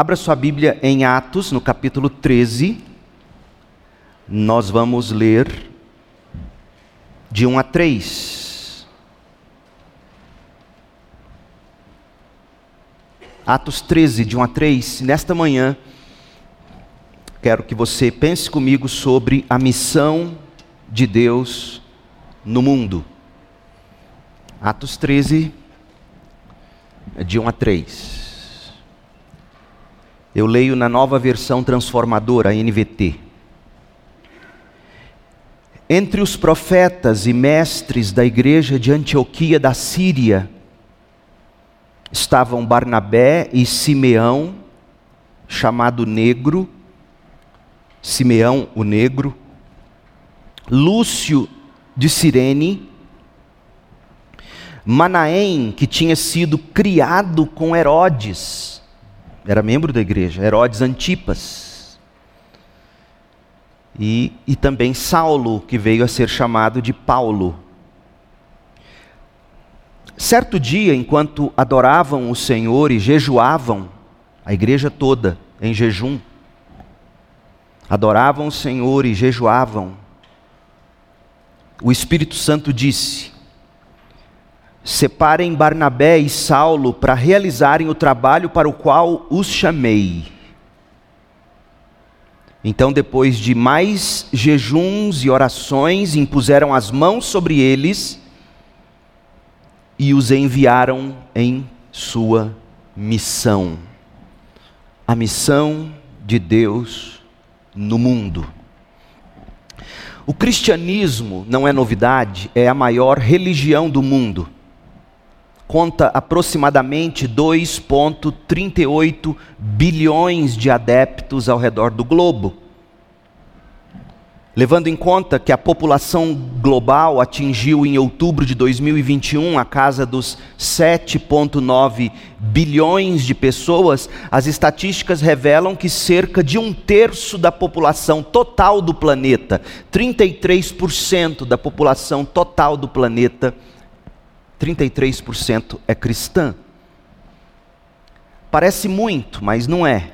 Abra sua Bíblia em Atos, no capítulo 13. Nós vamos ler de 1 a 3. Atos 13, de 1 a 3. Nesta manhã, quero que você pense comigo sobre a missão de Deus no mundo. Atos 13, de 1 a 3. Eu leio na nova versão transformadora, NVT. Entre os profetas e mestres da igreja de Antioquia da Síria estavam Barnabé e Simeão, chamado Negro, Simeão o Negro, Lúcio de Cirene, Manaém, que tinha sido criado com Herodes, era membro da igreja, Herodes Antipas. E, e também Saulo, que veio a ser chamado de Paulo. Certo dia, enquanto adoravam o Senhor e jejuavam, a igreja toda em jejum, adoravam o Senhor e jejuavam, o Espírito Santo disse: Separem Barnabé e Saulo para realizarem o trabalho para o qual os chamei. Então, depois de mais jejuns e orações, impuseram as mãos sobre eles e os enviaram em sua missão. A missão de Deus no mundo. O cristianismo não é novidade, é a maior religião do mundo conta aproximadamente 2,38 bilhões de adeptos ao redor do globo. Levando em conta que a população global atingiu em outubro de 2021 a casa dos 7,9 bilhões de pessoas, as estatísticas revelam que cerca de um terço da população total do planeta, 33% da população total do planeta, 33% é cristã. Parece muito, mas não é.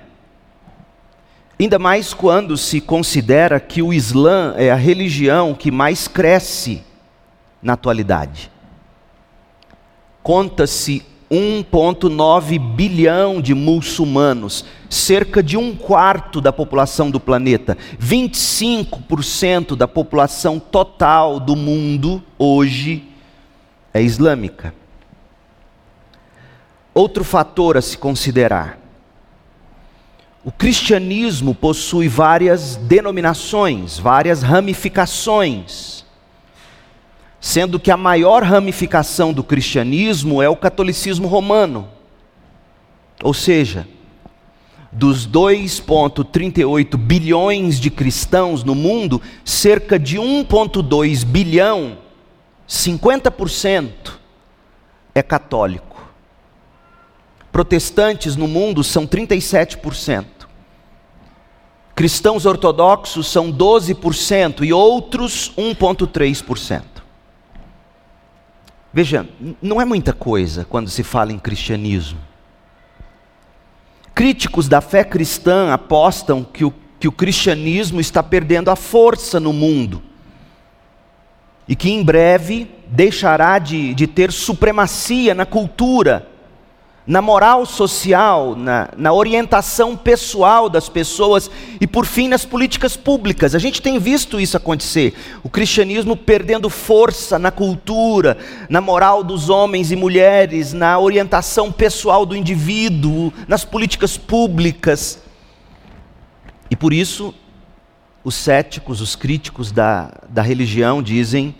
Ainda mais quando se considera que o Islã é a religião que mais cresce na atualidade. Conta-se 1,9 bilhão de muçulmanos, cerca de um quarto da população do planeta, 25% da população total do mundo hoje é islâmica. Outro fator a se considerar: o cristianismo possui várias denominações, várias ramificações, sendo que a maior ramificação do cristianismo é o catolicismo romano. Ou seja, dos 2,38 bilhões de cristãos no mundo, cerca de 1,2 bilhão 50% é católico. Protestantes no mundo são 37%. Cristãos ortodoxos são 12% e outros 1,3%. Veja, não é muita coisa quando se fala em cristianismo. Críticos da fé cristã apostam que o, que o cristianismo está perdendo a força no mundo e que em breve deixará de, de ter supremacia na cultura, na moral social, na, na orientação pessoal das pessoas e, por fim, nas políticas públicas. A gente tem visto isso acontecer. O cristianismo perdendo força na cultura, na moral dos homens e mulheres, na orientação pessoal do indivíduo, nas políticas públicas. E por isso, os céticos, os críticos da, da religião dizem,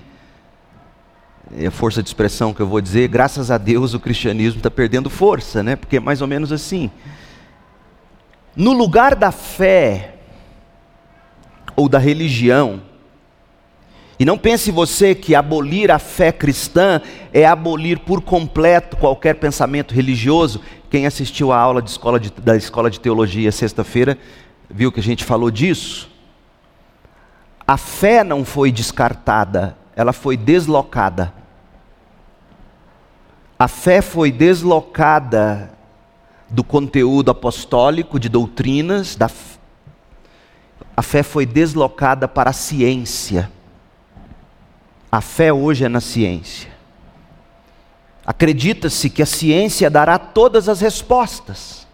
é força de expressão que eu vou dizer, graças a Deus o cristianismo está perdendo força, né? Porque é mais ou menos assim. No lugar da fé ou da religião, e não pense você que abolir a fé cristã é abolir por completo qualquer pensamento religioso. Quem assistiu à aula escola de, da escola de teologia sexta-feira viu que a gente falou disso. A fé não foi descartada, ela foi deslocada. A fé foi deslocada do conteúdo apostólico, de doutrinas, da, a fé foi deslocada para a ciência. A fé hoje é na ciência. Acredita-se que a ciência dará todas as respostas.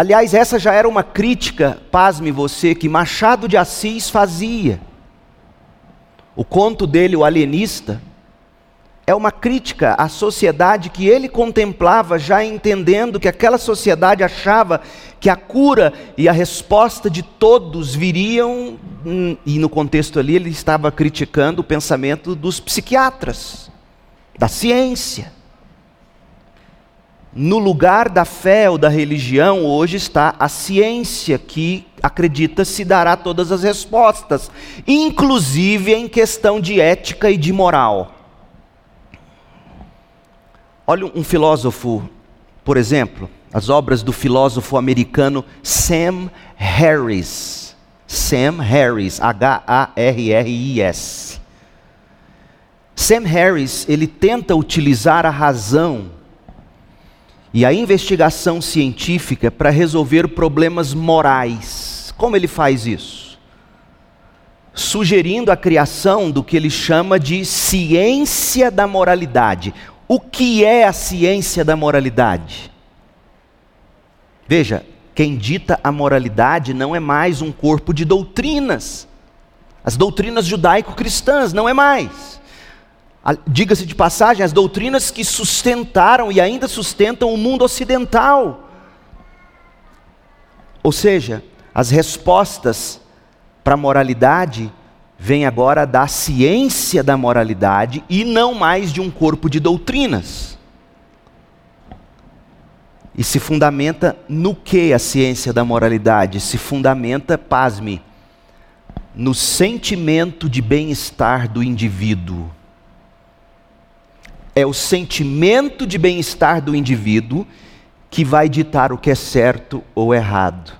Aliás, essa já era uma crítica, pasme você, que Machado de Assis fazia. O conto dele, O Alienista, é uma crítica à sociedade que ele contemplava, já entendendo que aquela sociedade achava que a cura e a resposta de todos viriam, hum, e no contexto ali ele estava criticando o pensamento dos psiquiatras, da ciência. No lugar da fé ou da religião, hoje está a ciência que acredita se dará todas as respostas, inclusive em questão de ética e de moral. Olha um filósofo, por exemplo, as obras do filósofo americano Sam Harris. Sam Harris, H-A-R-R-I-S. Sam Harris, ele tenta utilizar a razão e a investigação científica para resolver problemas morais. Como ele faz isso? Sugerindo a criação do que ele chama de ciência da moralidade, o que é a ciência da moralidade? Veja, quem dita a moralidade não é mais um corpo de doutrinas. As doutrinas judaico-cristãs não é mais. Diga-se de passagem, as doutrinas que sustentaram e ainda sustentam o mundo ocidental. Ou seja, as respostas para a moralidade vem agora da ciência da moralidade e não mais de um corpo de doutrinas. E se fundamenta no que a ciência da moralidade? Se fundamenta, pasme, no sentimento de bem-estar do indivíduo. É o sentimento de bem-estar do indivíduo que vai ditar o que é certo ou errado.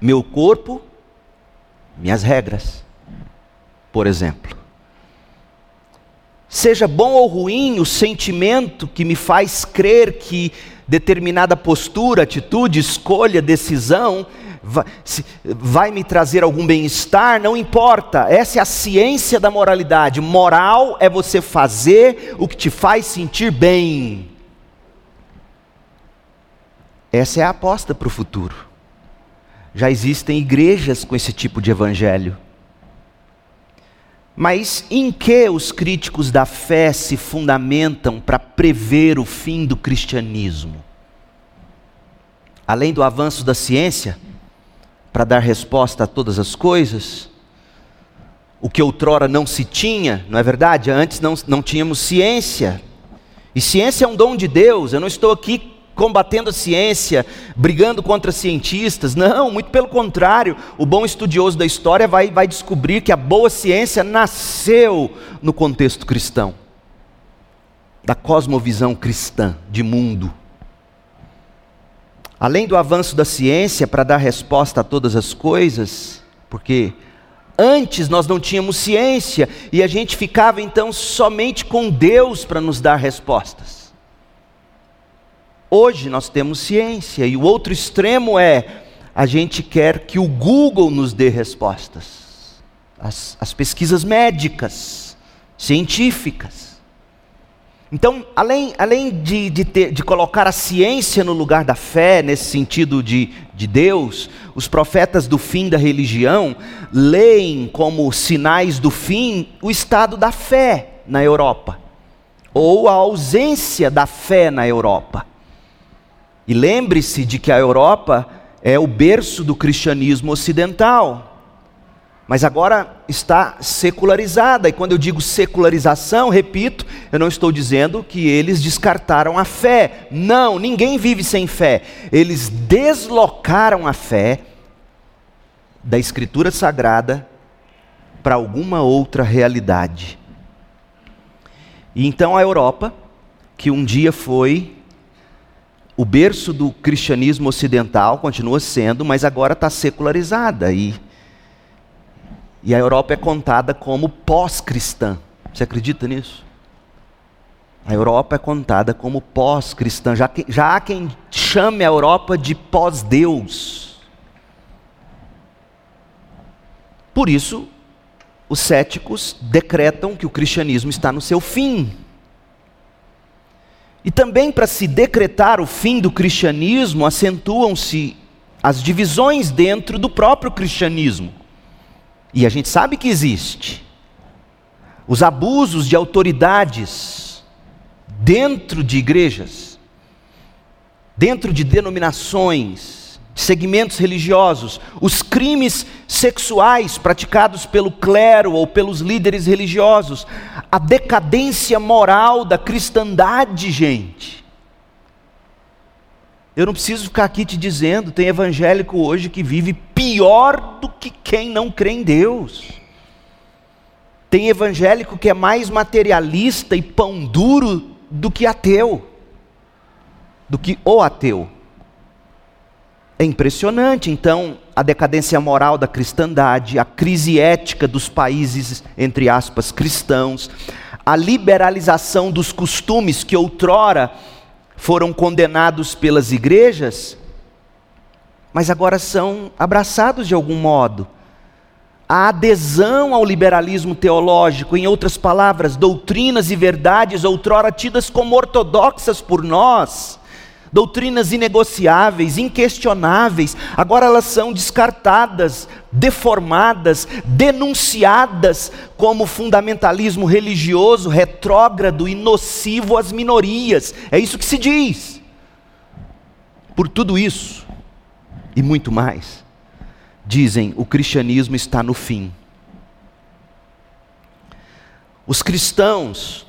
Meu corpo minhas regras, por exemplo. Seja bom ou ruim o sentimento que me faz crer que determinada postura, atitude, escolha, decisão vai, vai me trazer algum bem-estar, não importa. Essa é a ciência da moralidade. Moral é você fazer o que te faz sentir bem. Essa é a aposta para o futuro. Já existem igrejas com esse tipo de evangelho. Mas em que os críticos da fé se fundamentam para prever o fim do cristianismo? Além do avanço da ciência, para dar resposta a todas as coisas, o que outrora não se tinha, não é verdade? Antes não, não tínhamos ciência. E ciência é um dom de Deus, eu não estou aqui combatendo a ciência, brigando contra cientistas. Não, muito pelo contrário. O bom estudioso da história vai, vai descobrir que a boa ciência nasceu no contexto cristão da cosmovisão cristã de mundo. Além do avanço da ciência para dar resposta a todas as coisas, porque antes nós não tínhamos ciência e a gente ficava então somente com Deus para nos dar respostas. Hoje nós temos ciência, e o outro extremo é a gente quer que o Google nos dê respostas, as, as pesquisas médicas, científicas. Então, além, além de, de, ter, de, colocar a ciência no lugar da fé, nesse sentido de, de Deus, os profetas do fim da religião leem como sinais do fim o estado da fé na Europa, ou a ausência da fé na Europa. E lembre-se de que a Europa é o berço do cristianismo ocidental. Mas agora está secularizada, e quando eu digo secularização, repito, eu não estou dizendo que eles descartaram a fé. Não, ninguém vive sem fé. Eles deslocaram a fé da Escritura Sagrada para alguma outra realidade. E então a Europa, que um dia foi o berço do cristianismo ocidental continua sendo, mas agora está secularizada e, e a Europa é contada como pós-cristã. Você acredita nisso? A Europa é contada como pós-cristã. Já, já há quem chame a Europa de pós-Deus. Por isso, os céticos decretam que o cristianismo está no seu fim. E também para se decretar o fim do cristianismo, acentuam-se as divisões dentro do próprio cristianismo. E a gente sabe que existe. Os abusos de autoridades, dentro de igrejas, dentro de denominações, segmentos religiosos, os crimes sexuais praticados pelo clero ou pelos líderes religiosos, a decadência moral da cristandade, gente. Eu não preciso ficar aqui te dizendo, tem evangélico hoje que vive pior do que quem não crê em Deus. Tem evangélico que é mais materialista e pão duro do que ateu, do que o ateu. É impressionante, então, a decadência moral da cristandade, a crise ética dos países, entre aspas, cristãos, a liberalização dos costumes que outrora foram condenados pelas igrejas, mas agora são abraçados de algum modo. A adesão ao liberalismo teológico, em outras palavras, doutrinas e verdades outrora tidas como ortodoxas por nós, doutrinas inegociáveis, inquestionáveis, agora elas são descartadas, deformadas, denunciadas como fundamentalismo religioso, retrógrado e nocivo às minorias. É isso que se diz. Por tudo isso e muito mais dizem o cristianismo está no fim. Os cristãos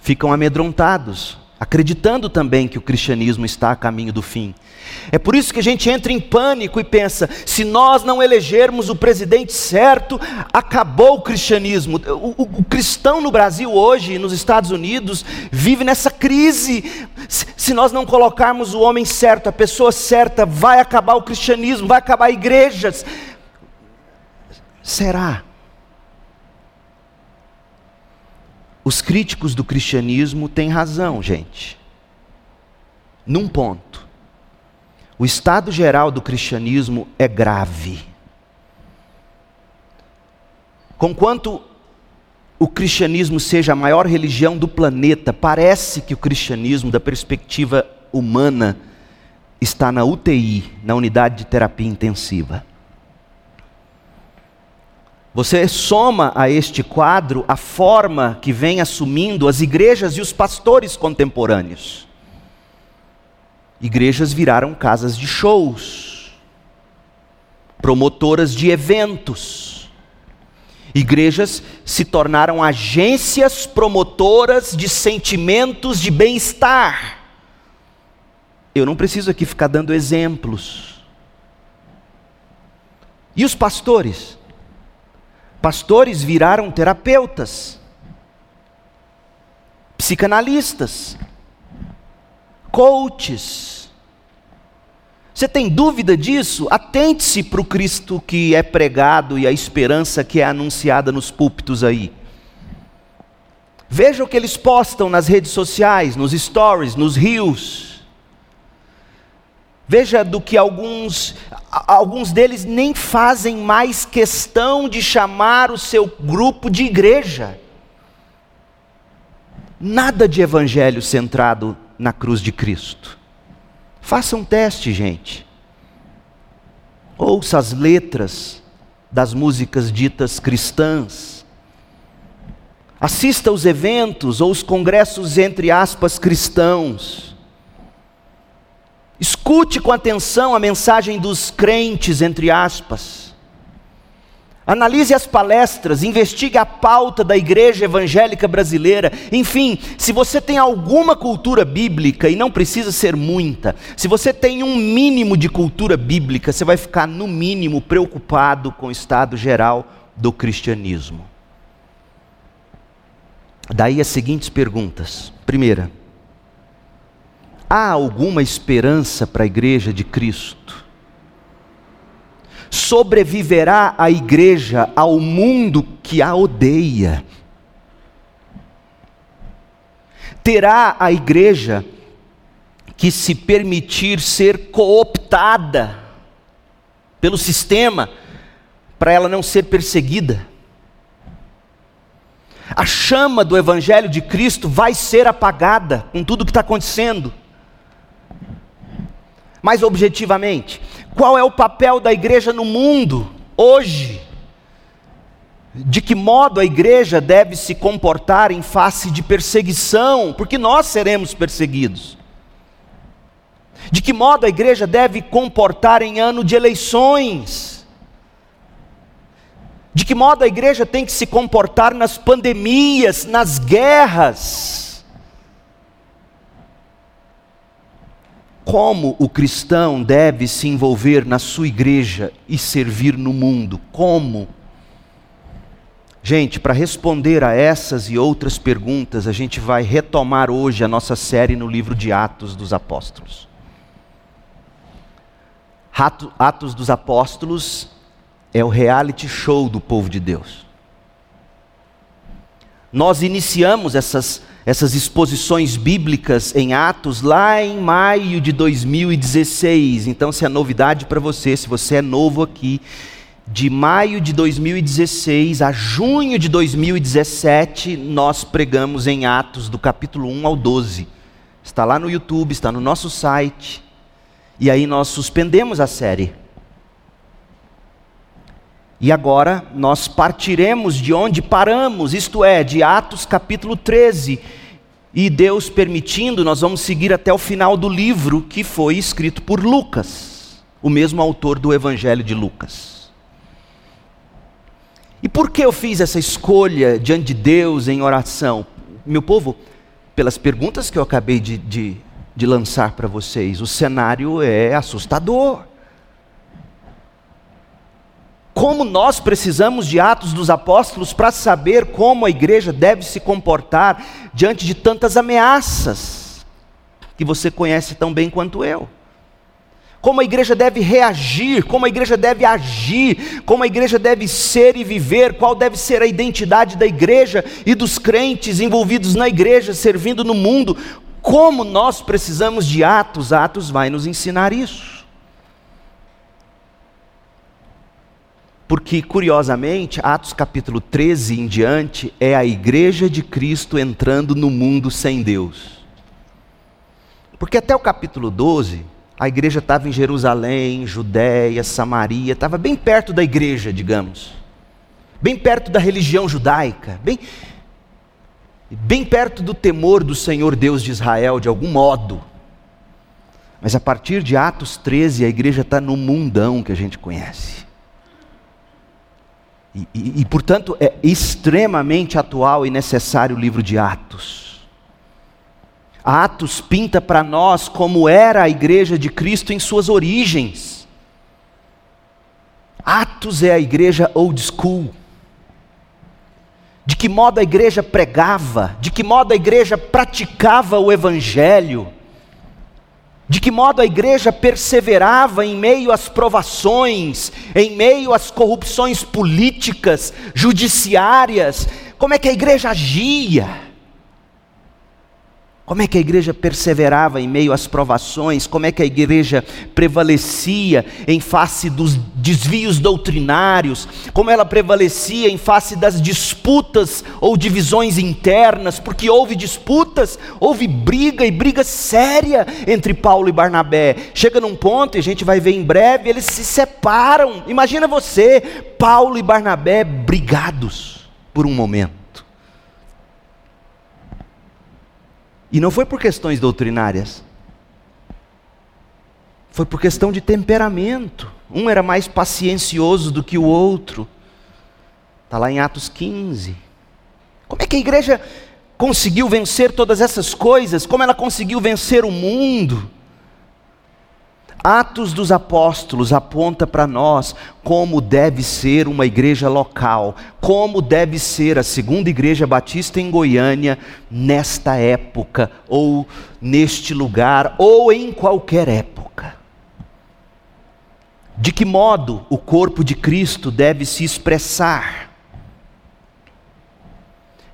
ficam amedrontados, acreditando também que o cristianismo está a caminho do fim. É por isso que a gente entra em pânico e pensa: se nós não elegermos o presidente certo, acabou o cristianismo. O, o, o cristão no Brasil hoje, nos Estados Unidos, vive nessa crise. Se, se nós não colocarmos o homem certo, a pessoa certa, vai acabar o cristianismo, vai acabar igrejas. Será? Os críticos do cristianismo têm razão, gente. Num ponto. O estado geral do cristianismo é grave. Conquanto o cristianismo seja a maior religião do planeta, parece que o cristianismo, da perspectiva humana, está na UTI, na unidade de terapia intensiva. Você soma a este quadro a forma que vem assumindo as igrejas e os pastores contemporâneos. Igrejas viraram casas de shows, promotoras de eventos. Igrejas se tornaram agências promotoras de sentimentos de bem-estar. Eu não preciso aqui ficar dando exemplos. E os pastores? Pastores viraram terapeutas, psicanalistas, coaches. Você tem dúvida disso? Atente-se para o Cristo que é pregado e a esperança que é anunciada nos púlpitos aí. Veja o que eles postam nas redes sociais, nos stories, nos rios. Veja do que alguns, alguns deles nem fazem mais questão de chamar o seu grupo de igreja. Nada de evangelho centrado na cruz de Cristo. Faça um teste, gente. Ouça as letras das músicas ditas cristãs. Assista os eventos ou os congressos, entre aspas, cristãos Escute com atenção a mensagem dos crentes, entre aspas. Analise as palestras, investigue a pauta da igreja evangélica brasileira. Enfim, se você tem alguma cultura bíblica, e não precisa ser muita, se você tem um mínimo de cultura bíblica, você vai ficar, no mínimo, preocupado com o estado geral do cristianismo. Daí as seguintes perguntas. Primeira, há alguma esperança para a igreja de Cristo? Sobreviverá a igreja ao mundo que a odeia? Terá a igreja que se permitir ser cooptada pelo sistema para ela não ser perseguida? A chama do Evangelho de Cristo vai ser apagada com tudo que está acontecendo. Mais objetivamente, qual é o papel da igreja no mundo hoje? De que modo a igreja deve se comportar em face de perseguição, porque nós seremos perseguidos. De que modo a igreja deve comportar em ano de eleições? De que modo a igreja tem que se comportar nas pandemias, nas guerras? Como o cristão deve se envolver na sua igreja e servir no mundo? Como? Gente, para responder a essas e outras perguntas, a gente vai retomar hoje a nossa série no livro de Atos dos Apóstolos. Atos dos Apóstolos é o reality show do povo de Deus. Nós iniciamos essas, essas exposições bíblicas em Atos lá em maio de 2016. Então, se é novidade para você, se você é novo aqui, de maio de 2016 a junho de 2017, nós pregamos em Atos do capítulo 1 ao 12. Está lá no YouTube, está no nosso site. E aí nós suspendemos a série. E agora nós partiremos de onde paramos, isto é, de Atos capítulo 13. E Deus permitindo, nós vamos seguir até o final do livro que foi escrito por Lucas, o mesmo autor do Evangelho de Lucas. E por que eu fiz essa escolha diante de Deus em oração? Meu povo, pelas perguntas que eu acabei de, de, de lançar para vocês, o cenário é assustador. Como nós precisamos de Atos dos Apóstolos para saber como a igreja deve se comportar diante de tantas ameaças, que você conhece tão bem quanto eu. Como a igreja deve reagir, como a igreja deve agir, como a igreja deve ser e viver, qual deve ser a identidade da igreja e dos crentes envolvidos na igreja, servindo no mundo. Como nós precisamos de Atos, Atos vai nos ensinar isso. Porque, curiosamente, Atos capítulo 13 em diante é a igreja de Cristo entrando no mundo sem Deus. Porque até o capítulo 12, a igreja estava em Jerusalém, Judéia, Samaria, estava bem perto da igreja, digamos. Bem perto da religião judaica, bem, bem perto do temor do Senhor Deus de Israel, de algum modo. Mas a partir de Atos 13, a igreja está no mundão que a gente conhece. E, e, e, portanto, é extremamente atual e necessário o livro de Atos. Atos pinta para nós como era a igreja de Cristo em suas origens. Atos é a igreja old school. De que modo a igreja pregava, de que modo a igreja praticava o evangelho de que modo a igreja perseverava em meio às provações, em meio às corrupções políticas, judiciárias, como é que a igreja agia. Como é que a igreja perseverava em meio às provações? Como é que a igreja prevalecia em face dos desvios doutrinários? Como ela prevalecia em face das disputas ou divisões internas? Porque houve disputas, houve briga e briga séria entre Paulo e Barnabé. Chega num ponto, e a gente vai ver em breve, eles se separam. Imagina você, Paulo e Barnabé brigados por um momento. E não foi por questões doutrinárias. Foi por questão de temperamento. Um era mais paciencioso do que o outro. Está lá em Atos 15. Como é que a igreja conseguiu vencer todas essas coisas? Como ela conseguiu vencer o mundo? Atos dos Apóstolos aponta para nós como deve ser uma igreja local, como deve ser a segunda igreja batista em Goiânia nesta época, ou neste lugar, ou em qualquer época. De que modo o corpo de Cristo deve se expressar?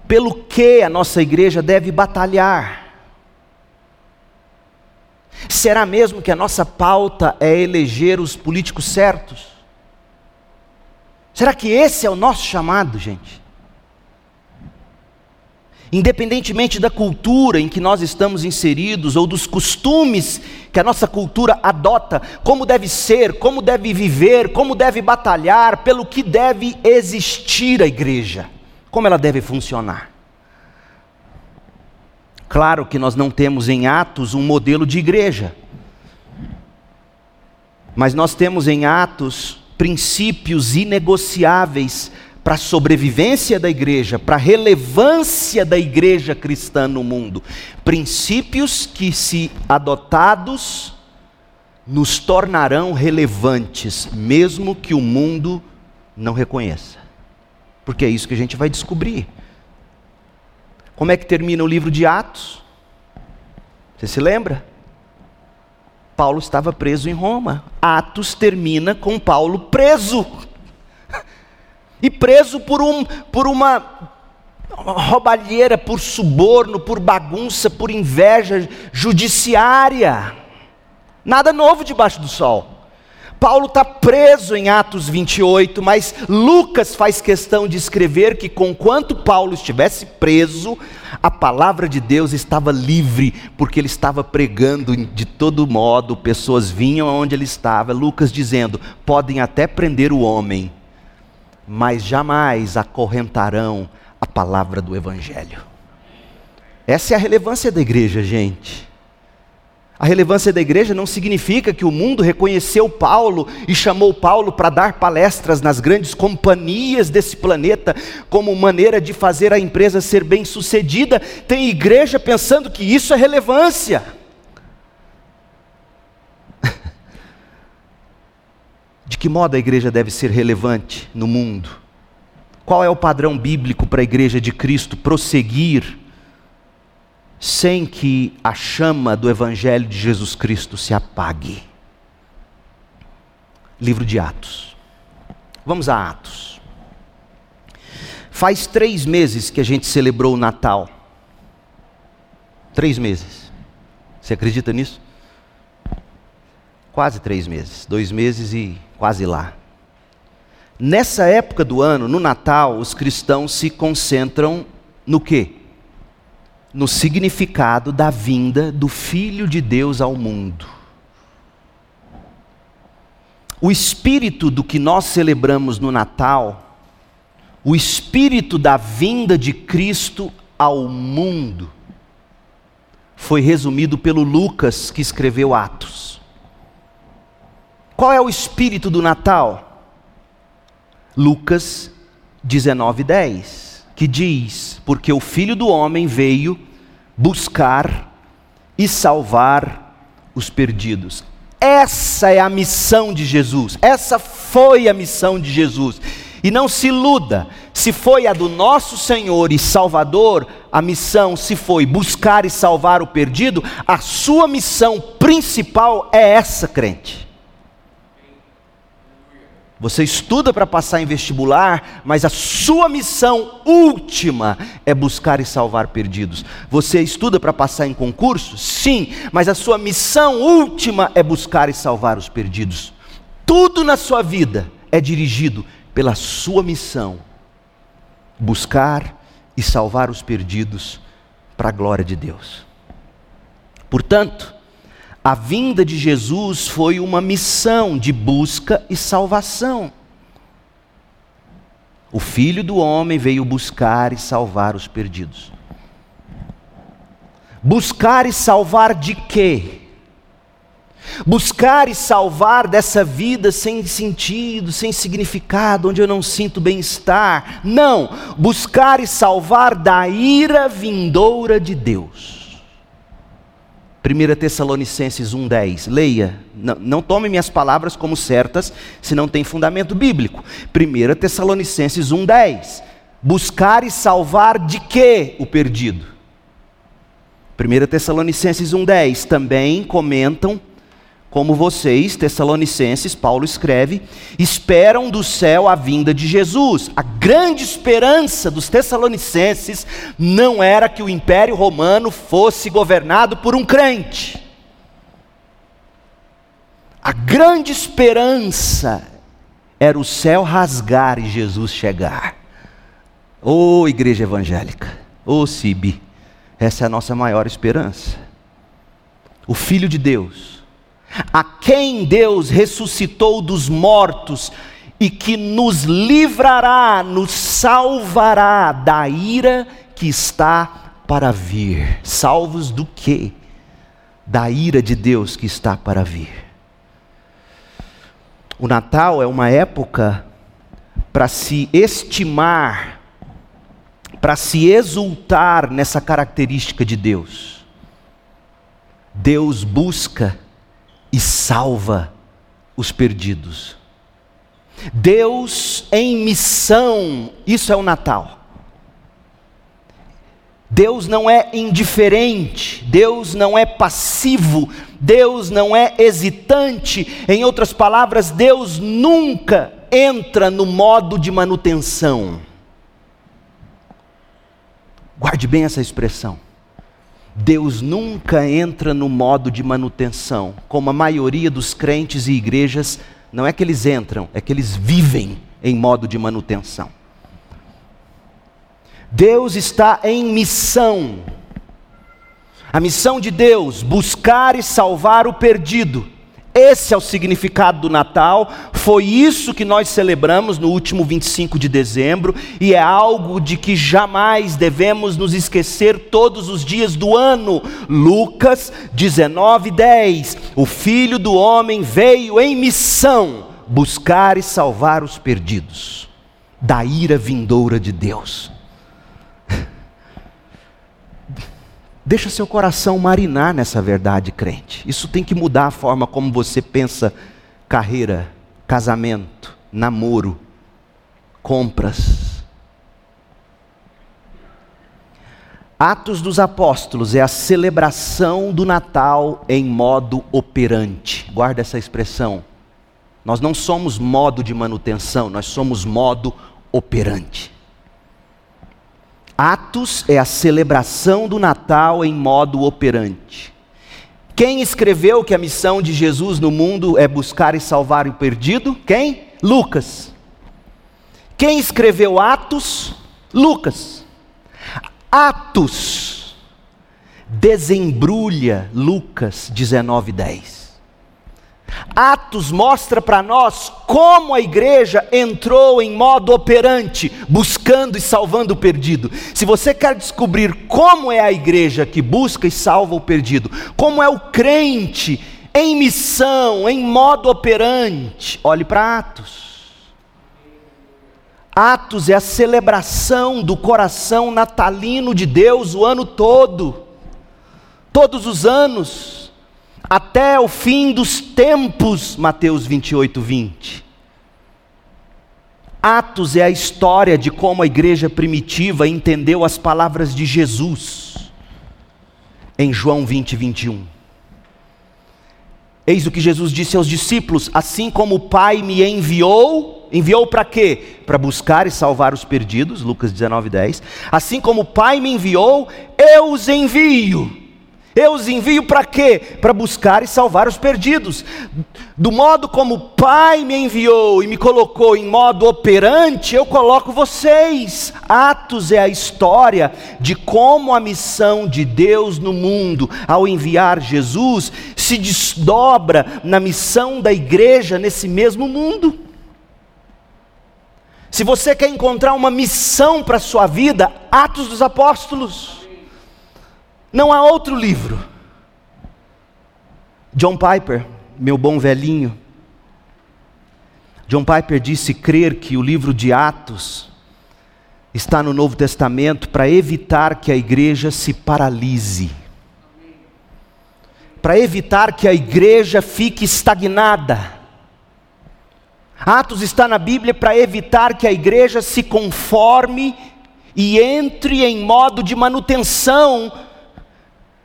pelo que a nossa igreja deve batalhar. Será mesmo que a nossa pauta é eleger os políticos certos? Será que esse é o nosso chamado, gente? Independentemente da cultura em que nós estamos inseridos ou dos costumes que a nossa cultura adota, como deve ser, como deve viver, como deve batalhar, pelo que deve existir a igreja, como ela deve funcionar. Claro que nós não temos em Atos um modelo de igreja, mas nós temos em Atos princípios inegociáveis para a sobrevivência da igreja, para a relevância da igreja cristã no mundo. Princípios que, se adotados, nos tornarão relevantes, mesmo que o mundo não reconheça. Porque é isso que a gente vai descobrir. Como é que termina o livro de Atos? Você se lembra? Paulo estava preso em Roma. Atos termina com Paulo preso e preso por, um, por uma roubalheira, por suborno, por bagunça, por inveja judiciária. Nada novo debaixo do sol. Paulo está preso em Atos 28, mas Lucas faz questão de escrever que, conquanto Paulo estivesse preso, a palavra de Deus estava livre, porque ele estava pregando de todo modo, pessoas vinham aonde ele estava. Lucas dizendo: podem até prender o homem, mas jamais acorrentarão a palavra do Evangelho. Essa é a relevância da igreja, gente. A relevância da igreja não significa que o mundo reconheceu Paulo e chamou Paulo para dar palestras nas grandes companhias desse planeta como maneira de fazer a empresa ser bem sucedida. Tem igreja pensando que isso é relevância. De que modo a igreja deve ser relevante no mundo? Qual é o padrão bíblico para a igreja de Cristo prosseguir sem que a chama do Evangelho de Jesus Cristo se apague? Livro de Atos. Vamos a Atos. Faz três meses que a gente celebrou o Natal. Três meses. Você acredita nisso? Quase três meses. Dois meses e quase lá. Nessa época do ano, no Natal, os cristãos se concentram no quê? No significado da vinda do Filho de Deus ao mundo. O espírito do que nós celebramos no Natal, o espírito da vinda de Cristo ao mundo, foi resumido pelo Lucas que escreveu Atos. Qual é o espírito do Natal? Lucas 19:10, que diz: "Porque o Filho do homem veio buscar e salvar os perdidos". Essa é a missão de Jesus. Essa foi a missão de Jesus. E não se iluda, se foi a do nosso Senhor e Salvador, a missão se foi buscar e salvar o perdido, a sua missão principal é essa, crente. Você estuda para passar em vestibular, mas a sua missão última é buscar e salvar perdidos. Você estuda para passar em concurso? Sim, mas a sua missão última é buscar e salvar os perdidos. Tudo na sua vida é dirigido pela sua missão: buscar e salvar os perdidos para a glória de Deus. Portanto, a vinda de Jesus foi uma missão de busca e salvação. O Filho do Homem veio buscar e salvar os perdidos. Buscar e salvar de quê? Buscar e salvar dessa vida sem sentido, sem significado, onde eu não sinto bem-estar. Não, buscar e salvar da ira vindoura de Deus. 1 Tessalonicenses 1,10. Leia, não, não, tome minhas palavras como certas, se não tem fundamento bíblico. 1 Tessalonicenses 1,10. Buscar e salvar de que o perdido? 1 Tessalonicenses 1,10 também comentam como vocês, Tessalonicenses, Paulo escreve, esperam do céu a vinda de Jesus. A grande esperança dos Tessalonicenses não era que o Império Romano fosse governado por um crente. A grande esperança era o céu rasgar e Jesus chegar. Ô oh, igreja evangélica, ô oh, essa é a nossa maior esperança. O Filho de Deus, a quem Deus ressuscitou dos mortos e que nos livrará, nos salvará da ira que está para vir. Salvos do quê? Da ira de Deus que está para vir. O Natal é uma época para se estimar, para se exultar nessa característica de Deus. Deus busca e salva os perdidos. Deus em missão, isso é o Natal. Deus não é indiferente, Deus não é passivo, Deus não é hesitante. Em outras palavras, Deus nunca entra no modo de manutenção. Guarde bem essa expressão. Deus nunca entra no modo de manutenção, como a maioria dos crentes e igrejas, não é que eles entram, é que eles vivem em modo de manutenção. Deus está em missão. A missão de Deus, buscar e salvar o perdido. Esse é o significado do Natal, foi isso que nós celebramos no último 25 de dezembro, e é algo de que jamais devemos nos esquecer todos os dias do ano. Lucas 19, 10: O Filho do Homem veio em missão buscar e salvar os perdidos da ira vindoura de Deus. Deixa seu coração marinar nessa verdade, crente. Isso tem que mudar a forma como você pensa carreira, casamento, namoro, compras. Atos dos Apóstolos é a celebração do Natal em modo operante. Guarda essa expressão. Nós não somos modo de manutenção, nós somos modo operante. Atos é a celebração do Natal em modo operante. Quem escreveu que a missão de Jesus no mundo é buscar e salvar o perdido? Quem? Lucas. Quem escreveu Atos? Lucas. Atos desembrulha Lucas 19:10. Atos mostra para nós como a igreja entrou em modo operante, buscando e salvando o perdido. Se você quer descobrir como é a igreja que busca e salva o perdido, como é o crente em missão, em modo operante, olhe para Atos. Atos é a celebração do coração natalino de Deus o ano todo, todos os anos até o fim dos tempos, Mateus 28, 20. Atos é a história de como a igreja primitiva entendeu as palavras de Jesus, em João 20, 21. Eis o que Jesus disse aos discípulos: Assim como o Pai me enviou, enviou para quê? Para buscar e salvar os perdidos, Lucas 19, 10. Assim como o Pai me enviou, eu os envio. Eu os envio para quê? Para buscar e salvar os perdidos. Do modo como o Pai me enviou e me colocou em modo operante, eu coloco vocês. Atos é a história de como a missão de Deus no mundo, ao enviar Jesus, se desdobra na missão da igreja nesse mesmo mundo. Se você quer encontrar uma missão para a sua vida, Atos dos Apóstolos. Não há outro livro. John Piper, meu bom velhinho, John Piper disse crer que o livro de Atos está no Novo Testamento para evitar que a igreja se paralise, para evitar que a igreja fique estagnada. Atos está na Bíblia para evitar que a igreja se conforme e entre em modo de manutenção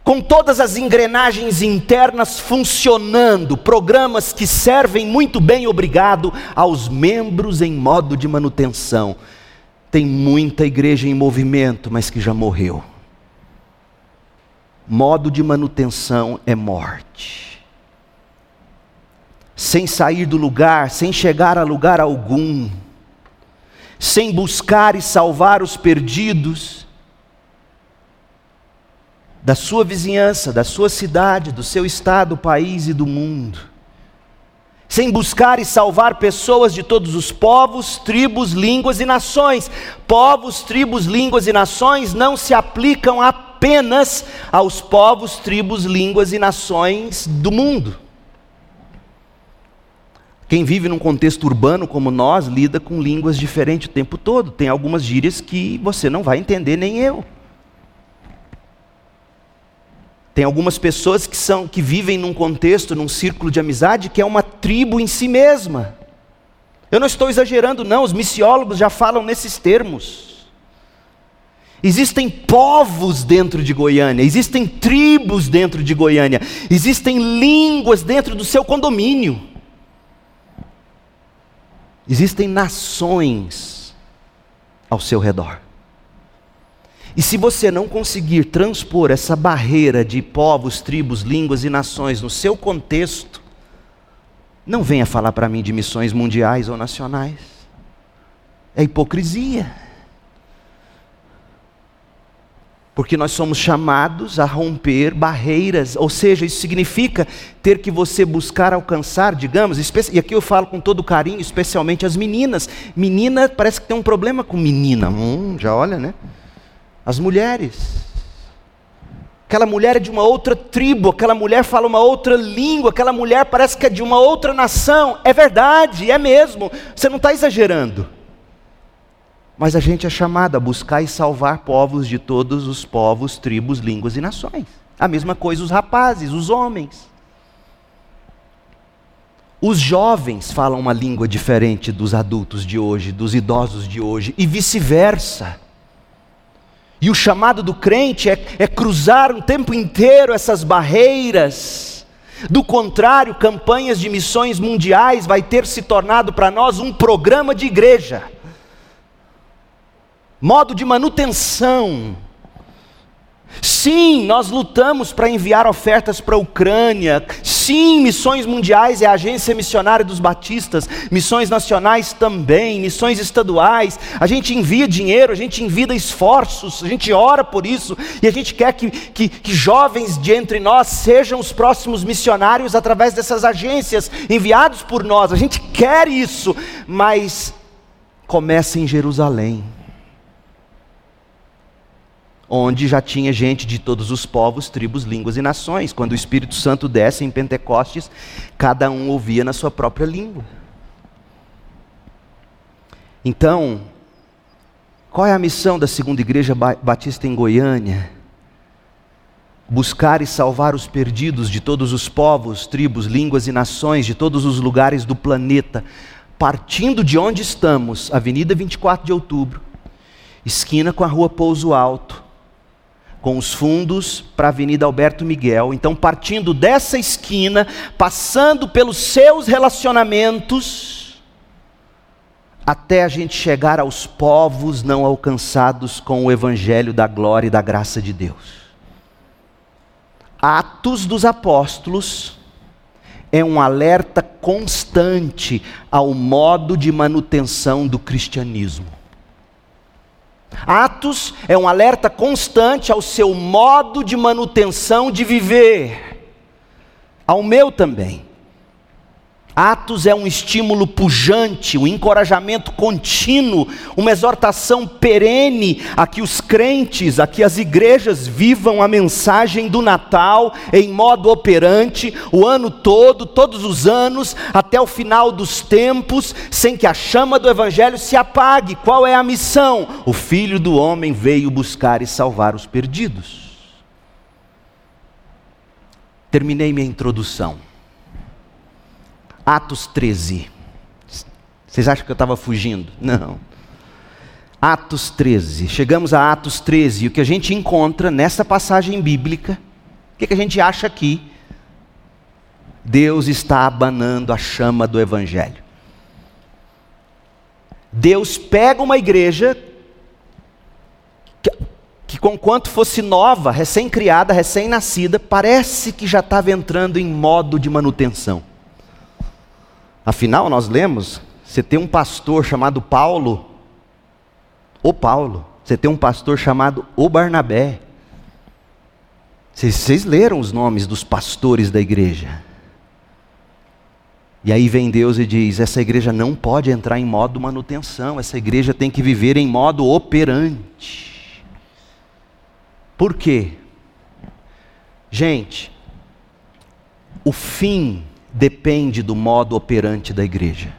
com todas as engrenagens internas funcionando, programas que servem muito bem, obrigado, aos membros em modo de manutenção. Tem muita igreja em movimento, mas que já morreu. Modo de manutenção é morte. Sem sair do lugar, sem chegar a lugar algum, sem buscar e salvar os perdidos, da sua vizinhança, da sua cidade, do seu estado, país e do mundo, sem buscar e salvar pessoas de todos os povos, tribos, línguas e nações. Povos, tribos, línguas e nações não se aplicam apenas aos povos, tribos, línguas e nações do mundo. Quem vive num contexto urbano como nós lida com línguas diferentes o tempo todo. Tem algumas gírias que você não vai entender, nem eu. Tem algumas pessoas que são que vivem num contexto, num círculo de amizade que é uma tribo em si mesma. Eu não estou exagerando não, os missiólogos já falam nesses termos. Existem povos dentro de Goiânia, existem tribos dentro de Goiânia, existem línguas dentro do seu condomínio. Existem nações ao seu redor. E se você não conseguir transpor essa barreira de povos, tribos, línguas e nações no seu contexto, não venha falar para mim de missões mundiais ou nacionais. É hipocrisia. Porque nós somos chamados a romper barreiras, ou seja, isso significa ter que você buscar alcançar, digamos, e aqui eu falo com todo carinho, especialmente as meninas. Menina parece que tem um problema com menina, hum, já olha, né? As mulheres. Aquela mulher é de uma outra tribo, aquela mulher fala uma outra língua, aquela mulher parece que é de uma outra nação. É verdade, é mesmo. Você não está exagerando. Mas a gente é chamado a buscar e salvar povos de todos os povos, tribos, línguas e nações. A mesma coisa os rapazes, os homens. Os jovens falam uma língua diferente dos adultos de hoje, dos idosos de hoje, e vice-versa. E o chamado do crente é, é cruzar o tempo inteiro essas barreiras. Do contrário, campanhas de missões mundiais vai ter se tornado para nós um programa de igreja, modo de manutenção Sim, nós lutamos para enviar ofertas para a Ucrânia. Sim, missões mundiais é a agência missionária dos batistas, missões nacionais também, missões estaduais. A gente envia dinheiro, a gente envia esforços, a gente ora por isso e a gente quer que, que, que jovens de entre nós sejam os próximos missionários através dessas agências enviados por nós. A gente quer isso, mas começa em Jerusalém onde já tinha gente de todos os povos, tribos, línguas e nações. Quando o Espírito Santo desce em Pentecostes, cada um ouvia na sua própria língua. Então, qual é a missão da segunda igreja batista em Goiânia? Buscar e salvar os perdidos de todos os povos, tribos, línguas e nações, de todos os lugares do planeta, partindo de onde estamos, Avenida 24 de Outubro, esquina com a Rua Pouso Alto, com os fundos para a Avenida Alberto Miguel. Então, partindo dessa esquina, passando pelos seus relacionamentos, até a gente chegar aos povos não alcançados com o Evangelho da glória e da graça de Deus. Atos dos Apóstolos é um alerta constante ao modo de manutenção do cristianismo. Atos é um alerta constante ao seu modo de manutenção de viver, ao meu também. Atos é um estímulo pujante, um encorajamento contínuo, uma exortação perene a que os crentes, a que as igrejas vivam a mensagem do Natal em modo operante, o ano todo, todos os anos, até o final dos tempos, sem que a chama do Evangelho se apague. Qual é a missão? O Filho do Homem veio buscar e salvar os perdidos. Terminei minha introdução. Atos 13. Vocês acham que eu estava fugindo? Não. Atos 13. Chegamos a Atos 13. E o que a gente encontra nessa passagem bíblica que, que a gente acha aqui? Deus está abanando a chama do Evangelho. Deus pega uma igreja que, que conquanto fosse nova, recém-criada, recém-nascida, parece que já estava entrando em modo de manutenção. Afinal, nós lemos, você tem um pastor chamado Paulo, o Paulo, você tem um pastor chamado o Barnabé. Vocês, vocês leram os nomes dos pastores da igreja. E aí vem Deus e diz: essa igreja não pode entrar em modo manutenção, essa igreja tem que viver em modo operante. Por quê? Gente, o fim depende do modo operante da igreja.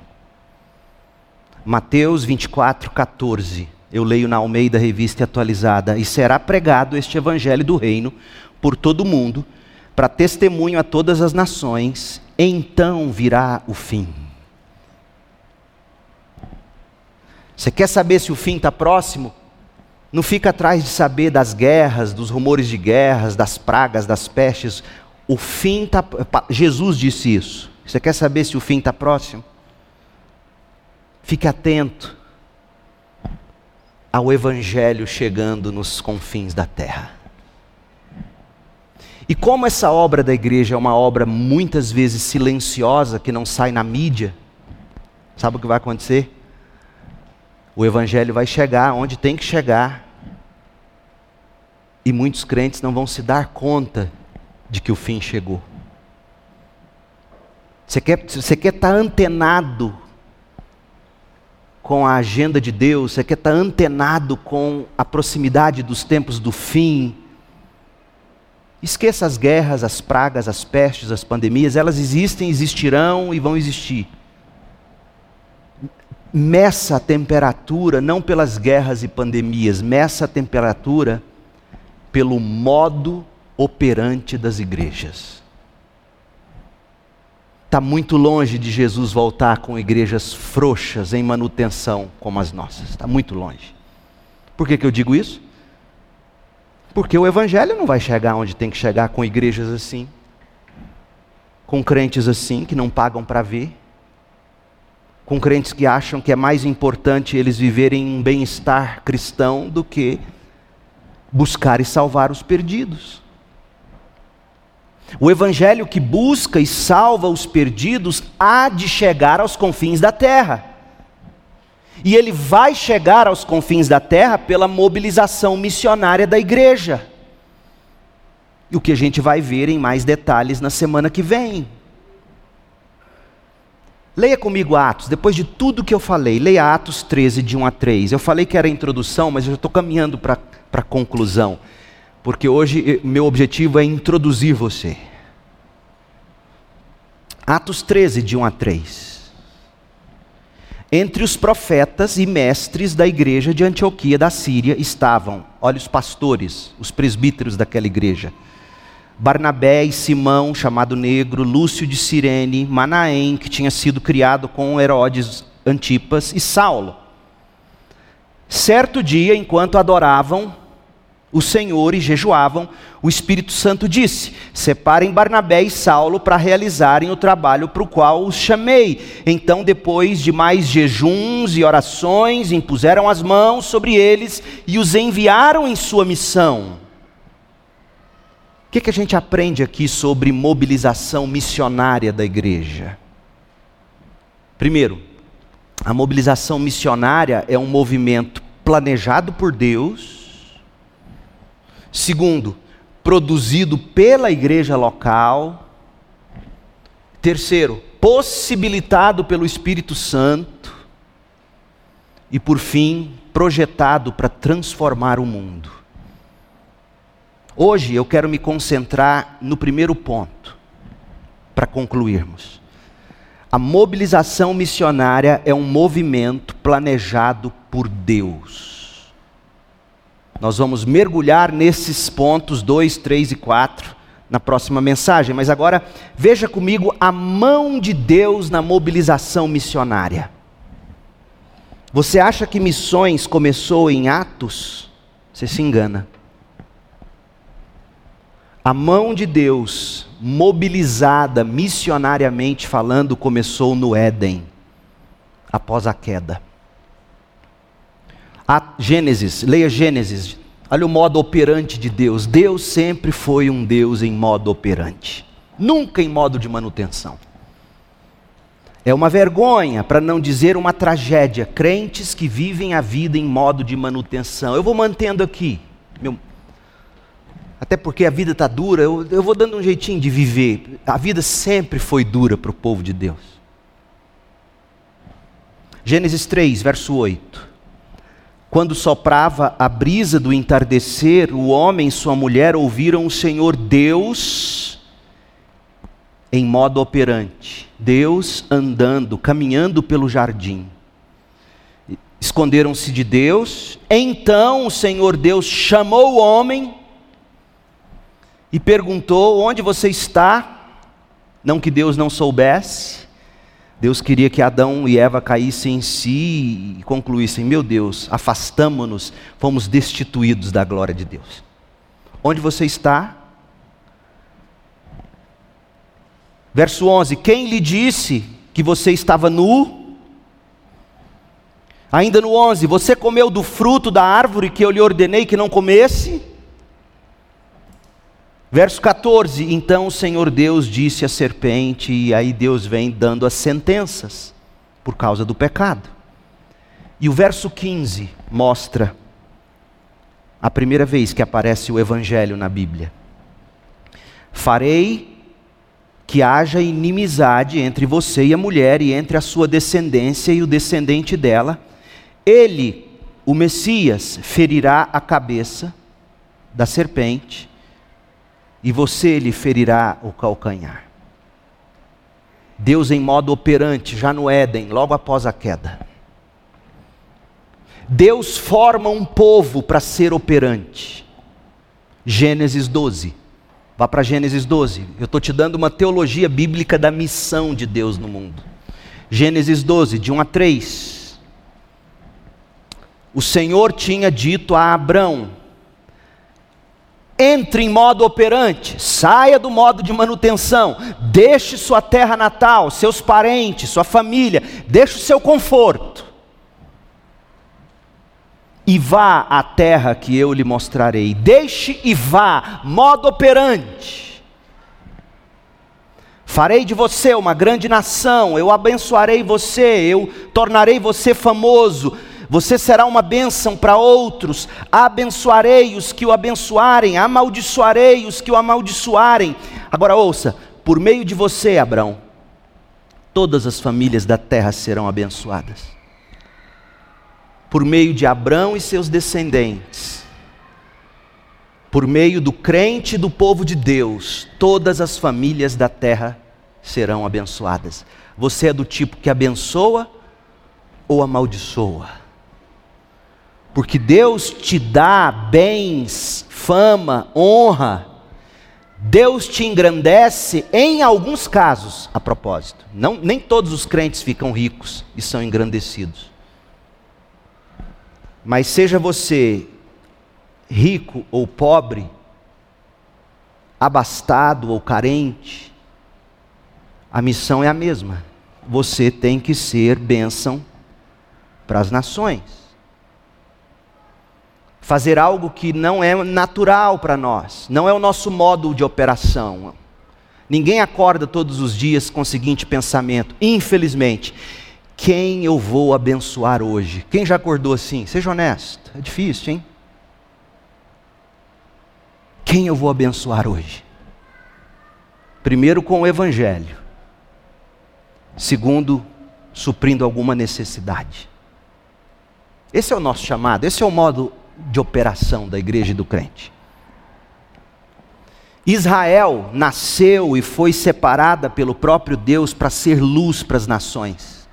Mateus 24, 14. Eu leio na Almeida Revista Atualizada. E será pregado este evangelho do reino por todo o mundo, para testemunho a todas as nações, então virá o fim. Você quer saber se o fim está próximo? Não fica atrás de saber das guerras, dos rumores de guerras, das pragas, das pestes. O fim está. Jesus disse isso. Você quer saber se o fim está próximo? Fique atento ao Evangelho chegando nos confins da terra. E como essa obra da igreja é uma obra muitas vezes silenciosa, que não sai na mídia, sabe o que vai acontecer? O Evangelho vai chegar onde tem que chegar, e muitos crentes não vão se dar conta de que o fim chegou. Você quer, você quer estar antenado com a agenda de Deus, você quer estar antenado com a proximidade dos tempos do fim. Esqueça as guerras, as pragas, as pestes, as pandemias, elas existem, existirão e vão existir. Meça a temperatura não pelas guerras e pandemias, meça a temperatura pelo modo operante das igrejas. Está muito longe de Jesus voltar com igrejas frouxas em manutenção como as nossas. Está muito longe. Por que, que eu digo isso? Porque o Evangelho não vai chegar onde tem que chegar com igrejas assim, com crentes assim, que não pagam para ver, com crentes que acham que é mais importante eles viverem um bem-estar cristão do que buscar e salvar os perdidos. O evangelho que busca e salva os perdidos há de chegar aos confins da terra. E ele vai chegar aos confins da terra pela mobilização missionária da igreja. E o que a gente vai ver em mais detalhes na semana que vem. Leia comigo Atos, depois de tudo que eu falei, leia Atos 13, de 1 a 3. Eu falei que era a introdução, mas eu estou caminhando para a conclusão porque hoje meu objetivo é introduzir você. Atos 13, de 1 a 3. Entre os profetas e mestres da igreja de Antioquia da Síria estavam, olha os pastores, os presbíteros daquela igreja. Barnabé e Simão, chamado Negro, Lúcio de Cirene, Manaém, que tinha sido criado com Herodes Antipas, e Saulo. Certo dia, enquanto adoravam, o Senhor e jejuavam, o Espírito Santo disse: Separem Barnabé e Saulo para realizarem o trabalho para o qual os chamei. Então, depois de mais jejuns e orações, impuseram as mãos sobre eles e os enviaram em sua missão. O que, que a gente aprende aqui sobre mobilização missionária da igreja? Primeiro, a mobilização missionária é um movimento planejado por Deus Segundo, produzido pela igreja local. Terceiro, possibilitado pelo Espírito Santo. E por fim, projetado para transformar o mundo. Hoje eu quero me concentrar no primeiro ponto, para concluirmos. A mobilização missionária é um movimento planejado por Deus. Nós vamos mergulhar nesses pontos 2, 3 e 4 na próxima mensagem, mas agora veja comigo a mão de Deus na mobilização missionária. Você acha que missões começou em Atos? Você se engana. A mão de Deus, mobilizada missionariamente falando, começou no Éden, após a queda. A Gênesis, leia Gênesis, olha o modo operante de Deus. Deus sempre foi um Deus em modo operante, nunca em modo de manutenção. É uma vergonha, para não dizer uma tragédia, crentes que vivem a vida em modo de manutenção. Eu vou mantendo aqui, meu, até porque a vida está dura, eu, eu vou dando um jeitinho de viver. A vida sempre foi dura para o povo de Deus. Gênesis 3, verso 8. Quando soprava a brisa do entardecer, o homem e sua mulher ouviram o Senhor Deus em modo operante. Deus andando, caminhando pelo jardim. Esconderam-se de Deus. Então o Senhor Deus chamou o homem e perguntou: Onde você está? Não que Deus não soubesse. Deus queria que Adão e Eva caíssem em si e concluíssem: Meu Deus, afastamo-nos, fomos destituídos da glória de Deus. Onde você está? Verso 11: Quem lhe disse que você estava nu? Ainda no 11: Você comeu do fruto da árvore que eu lhe ordenei que não comesse? Verso 14: Então o Senhor Deus disse à serpente, e aí Deus vem dando as sentenças por causa do pecado. E o verso 15 mostra a primeira vez que aparece o Evangelho na Bíblia. Farei que haja inimizade entre você e a mulher, e entre a sua descendência e o descendente dela. Ele, o Messias, ferirá a cabeça da serpente e você lhe ferirá o calcanhar. Deus em modo operante, já no Éden, logo após a queda. Deus forma um povo para ser operante. Gênesis 12. Vá para Gênesis 12. Eu estou te dando uma teologia bíblica da missão de Deus no mundo. Gênesis 12, de 1 a 3. O Senhor tinha dito a Abrão: entre em modo operante, saia do modo de manutenção, deixe sua terra natal, seus parentes, sua família, deixe o seu conforto. E vá à terra que eu lhe mostrarei. Deixe e vá, modo operante. Farei de você uma grande nação, eu abençoarei você, eu tornarei você famoso você será uma bênção para outros. Abençoarei os que o abençoarem, amaldiçoarei os que o amaldiçoarem. Agora ouça: por meio de você, Abraão, todas as famílias da terra serão abençoadas. Por meio de Abraão e seus descendentes, por meio do crente e do povo de Deus, todas as famílias da terra serão abençoadas. Você é do tipo que abençoa ou amaldiçoa? Porque Deus te dá bens, fama, honra. Deus te engrandece em alguns casos, a propósito. Não, nem todos os crentes ficam ricos e são engrandecidos. Mas seja você rico ou pobre, abastado ou carente, a missão é a mesma. Você tem que ser bênção para as nações fazer algo que não é natural para nós, não é o nosso modo de operação. Ninguém acorda todos os dias com o seguinte pensamento: infelizmente, quem eu vou abençoar hoje? Quem já acordou assim? Seja honesto, é difícil, hein? Quem eu vou abençoar hoje? Primeiro, com o Evangelho. Segundo, suprindo alguma necessidade. Esse é o nosso chamado, esse é o modo de operação da igreja e do crente. Israel nasceu e foi separada pelo próprio Deus para ser luz para as nações.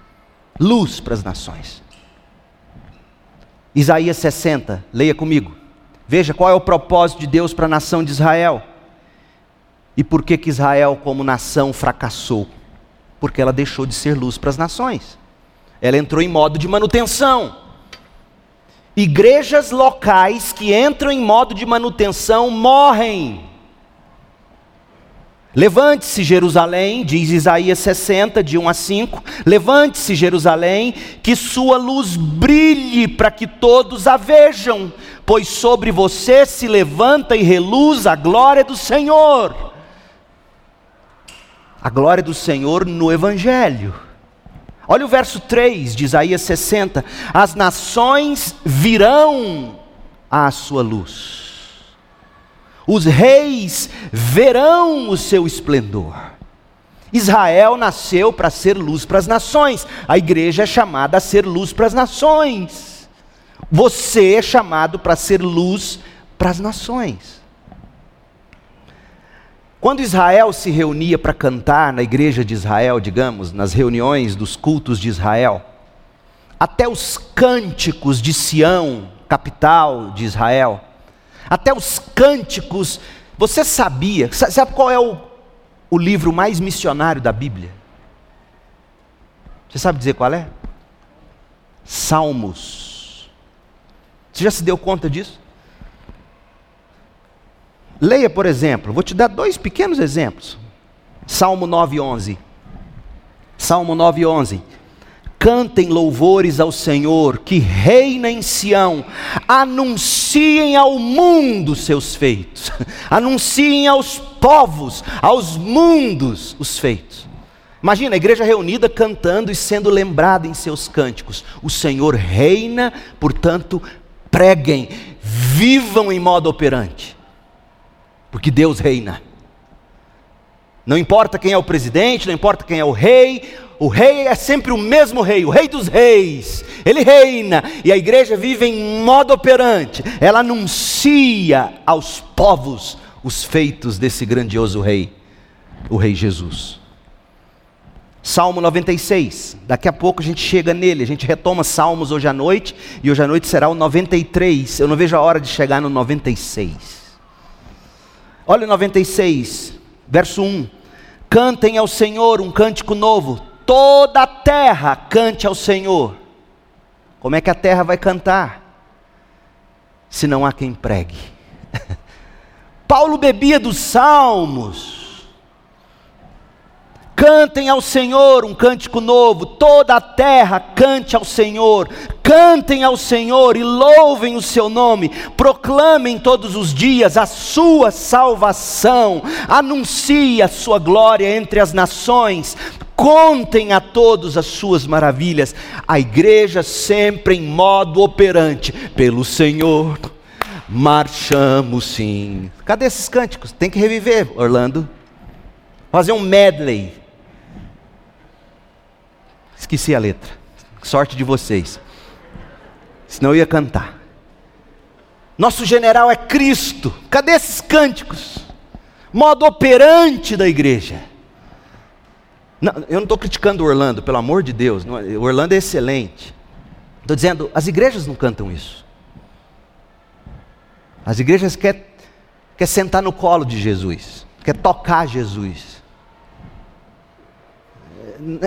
Luz para as nações. Isaías 60, leia comigo. Veja qual é o propósito de Deus para a nação de Israel. E por que, que Israel, como nação, fracassou? Porque ela deixou de ser luz para as nações. Ela entrou em modo de manutenção. Igrejas locais que entram em modo de manutenção morrem. Levante-se, Jerusalém, diz Isaías 60, de 1 a 5. Levante-se, Jerusalém, que sua luz brilhe para que todos a vejam, pois sobre você se levanta e reluz a glória do Senhor. A glória do Senhor no Evangelho. Olha o verso 3 de Isaías 60: As nações virão à sua luz os reis verão o seu esplendor. Israel nasceu para ser luz para as nações, a igreja é chamada a ser luz para as nações. Você é chamado para ser luz para as nações. Quando Israel se reunia para cantar na igreja de Israel, digamos, nas reuniões dos cultos de Israel, até os cânticos de Sião, capital de Israel, até os cânticos. Você sabia? Sabe qual é o, o livro mais missionário da Bíblia? Você sabe dizer qual é? Salmos. Você já se deu conta disso? Leia, por exemplo, vou te dar dois pequenos exemplos. Salmo 9:11. Salmo 9:11 cantem louvores ao Senhor, que reina em Sião, anunciem ao mundo seus feitos, anunciem aos povos, aos mundos os feitos. Imagina a igreja reunida cantando e sendo lembrada em seus cânticos: o Senhor reina, portanto, preguem, vivam em modo operante, porque Deus reina. Não importa quem é o presidente, não importa quem é o rei, o rei é sempre o mesmo rei, o rei dos reis. Ele reina e a igreja vive em modo operante. Ela anuncia aos povos os feitos desse grandioso rei, o rei Jesus. Salmo 96. Daqui a pouco a gente chega nele, a gente retoma Salmos hoje à noite, e hoje à noite será o 93. Eu não vejo a hora de chegar no 96. Olha o 96, verso 1. Cantem ao Senhor um cântico novo, toda a terra cante ao Senhor. Como é que a terra vai cantar? Se não há quem pregue. Paulo bebia dos salmos. Cantem ao Senhor um cântico novo, toda a terra cante ao Senhor, cantem ao Senhor e louvem o seu nome, proclamem todos os dias a sua salvação, anuncie a sua glória entre as nações, contem a todos as suas maravilhas. A igreja sempre em modo operante, pelo Senhor marchamos sim. Cadê esses cânticos? Tem que reviver, Orlando. Fazer um medley. Esqueci a letra. Sorte de vocês. Senão eu ia cantar. Nosso general é Cristo. Cadê esses cânticos? Modo operante da igreja. Não, eu não estou criticando o Orlando, pelo amor de Deus. O Orlando é excelente. Estou dizendo, as igrejas não cantam isso. As igrejas querem quer sentar no colo de Jesus, quer tocar Jesus.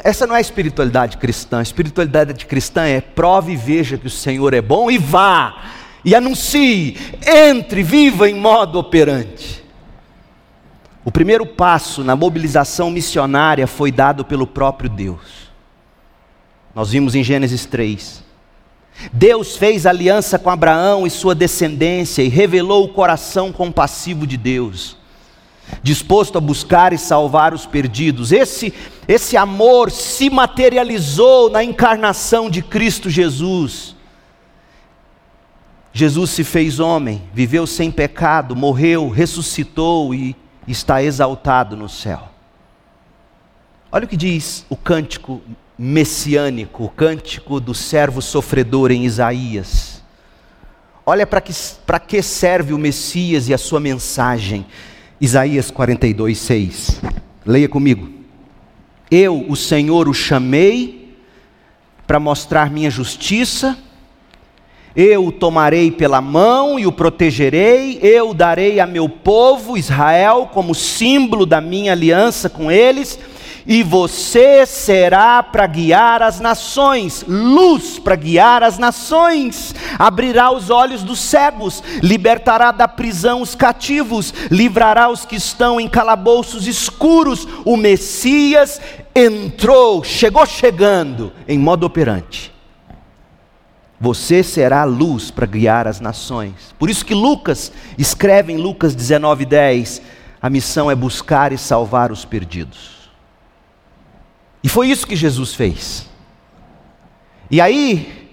Essa não é espiritualidade cristã. A espiritualidade cristã é prove e veja que o Senhor é bom e vá, e anuncie, entre, viva em modo operante. O primeiro passo na mobilização missionária foi dado pelo próprio Deus. Nós vimos em Gênesis 3. Deus fez aliança com Abraão e sua descendência e revelou o coração compassivo de Deus, disposto a buscar e salvar os perdidos. Esse, esse amor se materializou na encarnação de Cristo Jesus. Jesus se fez homem, viveu sem pecado, morreu, ressuscitou e está exaltado no céu. Olha o que diz o cântico messiânico, o cântico do servo sofredor em Isaías. Olha para que, que serve o Messias e a sua mensagem. Isaías 42, 6. Leia comigo. Eu, o Senhor, o chamei para mostrar minha justiça eu o tomarei pela mão e o protegerei, eu darei a meu povo Israel como símbolo da minha aliança com eles, e você será para guiar as nações, luz para guiar as nações, abrirá os olhos dos cegos, libertará da prisão os cativos, livrará os que estão em calabouços escuros. O Messias entrou, chegou chegando em modo operante. Você será a luz para guiar as nações. Por isso que Lucas escreve em Lucas 19:10, a missão é buscar e salvar os perdidos. E foi isso que Jesus fez. E aí,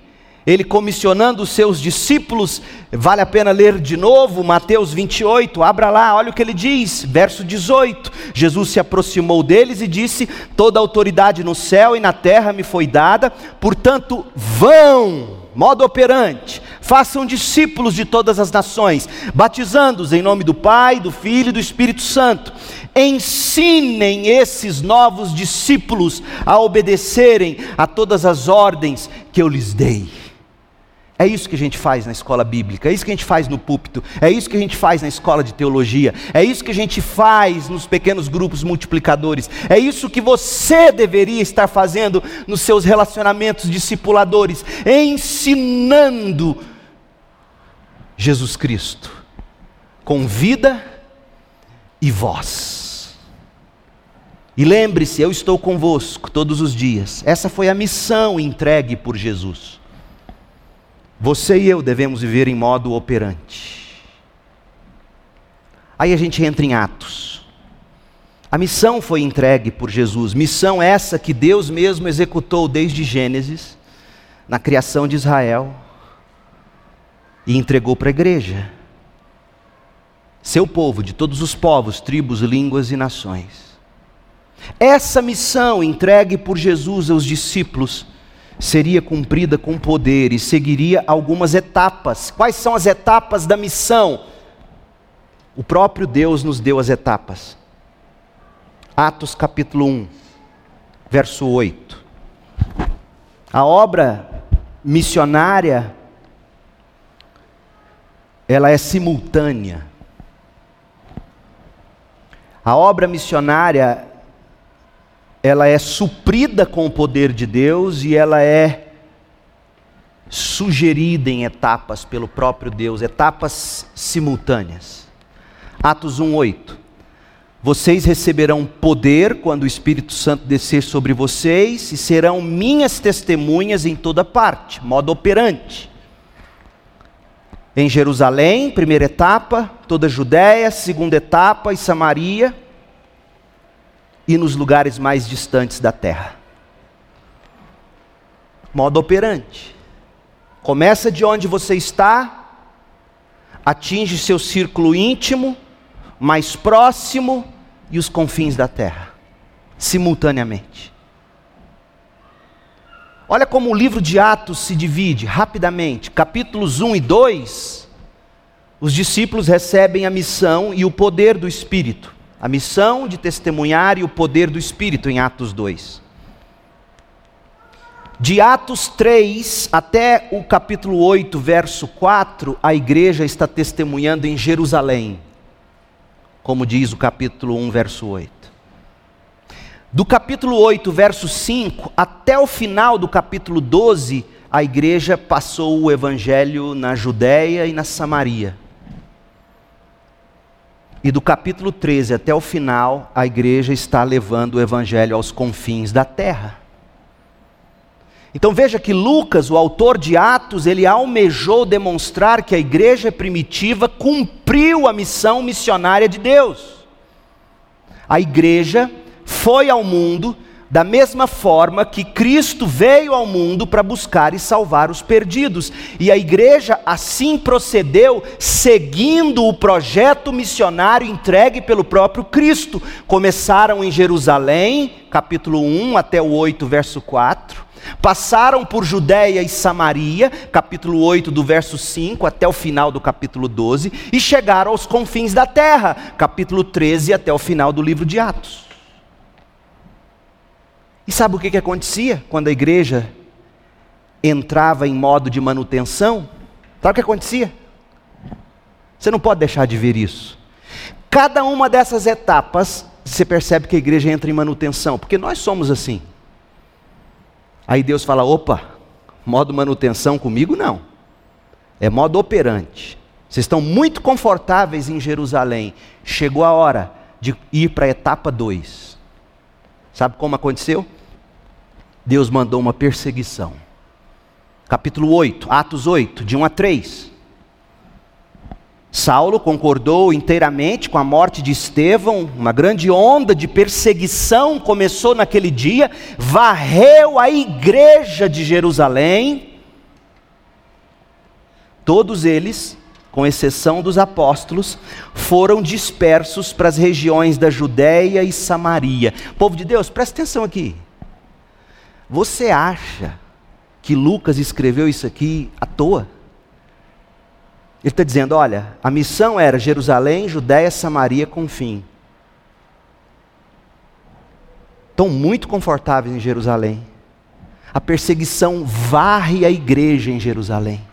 ele comissionando os seus discípulos, vale a pena ler de novo Mateus 28, abra lá, olha o que ele diz, verso 18. Jesus se aproximou deles e disse: Toda autoridade no céu e na terra me foi dada, portanto, vão modo operante, façam discípulos de todas as nações, batizando-os em nome do Pai, do Filho e do Espírito Santo. Ensinem esses novos discípulos a obedecerem a todas as ordens que eu lhes dei. É isso que a gente faz na escola bíblica, é isso que a gente faz no púlpito, é isso que a gente faz na escola de teologia, é isso que a gente faz nos pequenos grupos multiplicadores, é isso que você deveria estar fazendo nos seus relacionamentos discipuladores, ensinando Jesus Cristo com vida e voz. E lembre-se, eu estou convosco todos os dias. Essa foi a missão entregue por Jesus. Você e eu devemos viver em modo operante. Aí a gente entra em Atos. A missão foi entregue por Jesus, missão essa que Deus mesmo executou desde Gênesis, na criação de Israel, e entregou para a igreja, seu povo, de todos os povos, tribos, línguas e nações. Essa missão entregue por Jesus aos discípulos seria cumprida com poder e seguiria algumas etapas. Quais são as etapas da missão? O próprio Deus nos deu as etapas. Atos capítulo 1, verso 8. A obra missionária ela é simultânea. A obra missionária ela é suprida com o poder de Deus e ela é sugerida em etapas pelo próprio Deus, etapas simultâneas. Atos 1:8. Vocês receberão poder quando o Espírito Santo descer sobre vocês e serão minhas testemunhas em toda parte, modo operante. Em Jerusalém, primeira etapa, toda a Judéia, segunda etapa e Samaria, e nos lugares mais distantes da terra. Modo operante. Começa de onde você está, atinge seu círculo íntimo, mais próximo e os confins da terra, simultaneamente. Olha como o livro de Atos se divide rapidamente. Capítulos 1 e 2, os discípulos recebem a missão e o poder do Espírito a missão de testemunhar e o poder do Espírito em Atos 2. De Atos 3 até o capítulo 8, verso 4, a igreja está testemunhando em Jerusalém, como diz o capítulo 1, verso 8. Do capítulo 8, verso 5, até o final do capítulo 12, a igreja passou o evangelho na Judéia e na Samaria. E do capítulo 13 até o final, a igreja está levando o evangelho aos confins da terra. Então veja que Lucas, o autor de Atos, ele almejou demonstrar que a igreja primitiva cumpriu a missão missionária de Deus. A igreja foi ao mundo da mesma forma que Cristo veio ao mundo para buscar e salvar os perdidos. E a igreja assim procedeu, seguindo o projeto missionário entregue pelo próprio Cristo. Começaram em Jerusalém, capítulo 1 até o 8, verso 4. Passaram por Judéia e Samaria, capítulo 8, do verso 5 até o final do capítulo 12, e chegaram aos confins da terra, capítulo 13 até o final do livro de Atos. E sabe o que, que acontecia quando a igreja entrava em modo de manutenção? Sabe o que acontecia? Você não pode deixar de ver isso. Cada uma dessas etapas você percebe que a igreja entra em manutenção, porque nós somos assim. Aí Deus fala: opa, modo manutenção comigo não, é modo operante. Vocês estão muito confortáveis em Jerusalém, chegou a hora de ir para a etapa 2. Sabe como aconteceu? Deus mandou uma perseguição. Capítulo 8, Atos 8, de 1 a 3. Saulo concordou inteiramente com a morte de Estevão, uma grande onda de perseguição começou naquele dia, varreu a igreja de Jerusalém. Todos eles, com exceção dos apóstolos, foram dispersos para as regiões da Judéia e Samaria. Povo de Deus, presta atenção aqui. Você acha que Lucas escreveu isso aqui à toa? Ele está dizendo: olha, a missão era Jerusalém, Judéia, Samaria com fim. Estão muito confortáveis em Jerusalém. A perseguição varre a igreja em Jerusalém.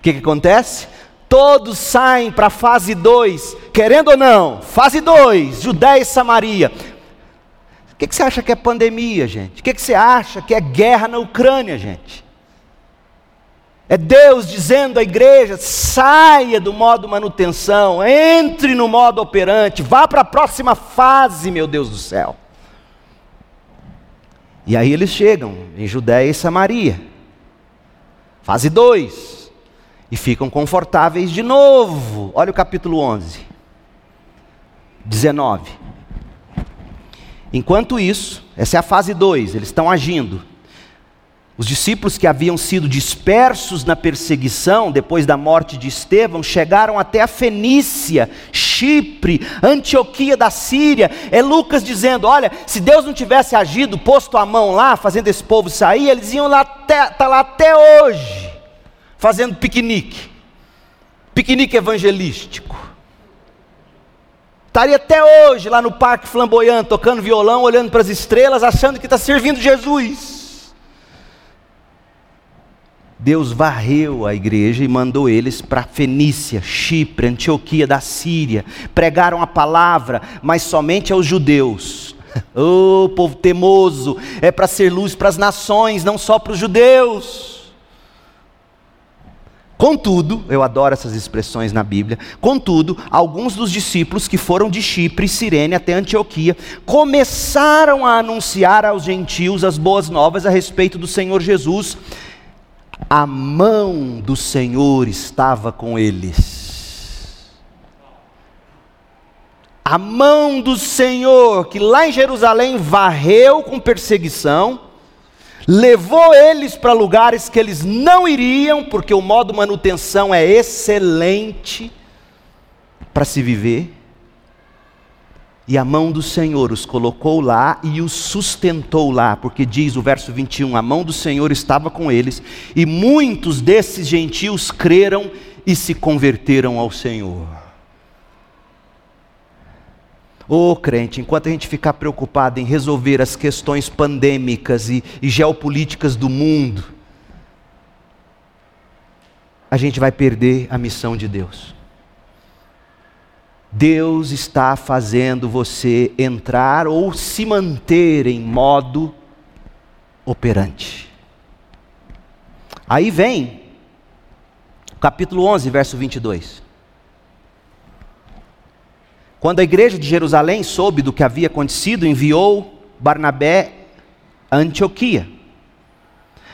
O que, que acontece? Todos saem para a fase 2, querendo ou não, fase 2, Judéia e Samaria. Que, que você acha que é pandemia, gente? O que, que você acha que é guerra na Ucrânia, gente? É Deus dizendo à igreja: saia do modo manutenção, entre no modo operante, vá para a próxima fase, meu Deus do céu. E aí eles chegam em Judéia e Samaria, fase 2, e ficam confortáveis de novo. Olha o capítulo 11, 19. Enquanto isso, essa é a fase 2, eles estão agindo. Os discípulos que haviam sido dispersos na perseguição depois da morte de Estevão chegaram até a Fenícia, Chipre, Antioquia da Síria. É Lucas dizendo: olha, se Deus não tivesse agido, posto a mão lá, fazendo esse povo sair, eles iam lá até, tá lá até hoje, fazendo piquenique, piquenique evangelístico. Estaria até hoje lá no Parque Flamboyant, tocando violão, olhando para as estrelas, achando que está servindo Jesus. Deus varreu a igreja e mandou eles para Fenícia, Chipre, Antioquia da Síria. Pregaram a palavra, mas somente aos judeus. Oh, povo temoso, é para ser luz para as nações, não só para os judeus. Contudo, eu adoro essas expressões na Bíblia. Contudo, alguns dos discípulos que foram de Chipre, Cirene até Antioquia, começaram a anunciar aos gentios as boas novas a respeito do Senhor Jesus a mão do Senhor estava com eles. A mão do Senhor, que lá em Jerusalém varreu com perseguição, levou eles para lugares que eles não iriam, porque o modo manutenção é excelente para se viver. E a mão do Senhor os colocou lá e os sustentou lá, porque diz o verso 21: a mão do Senhor estava com eles, e muitos desses gentios creram e se converteram ao Senhor. Ô oh, crente, enquanto a gente ficar preocupado em resolver as questões pandêmicas e, e geopolíticas do mundo, a gente vai perder a missão de Deus. Deus está fazendo você entrar ou se manter em modo operante. Aí vem capítulo 11, verso 22. Quando a igreja de Jerusalém soube do que havia acontecido, enviou Barnabé a Antioquia.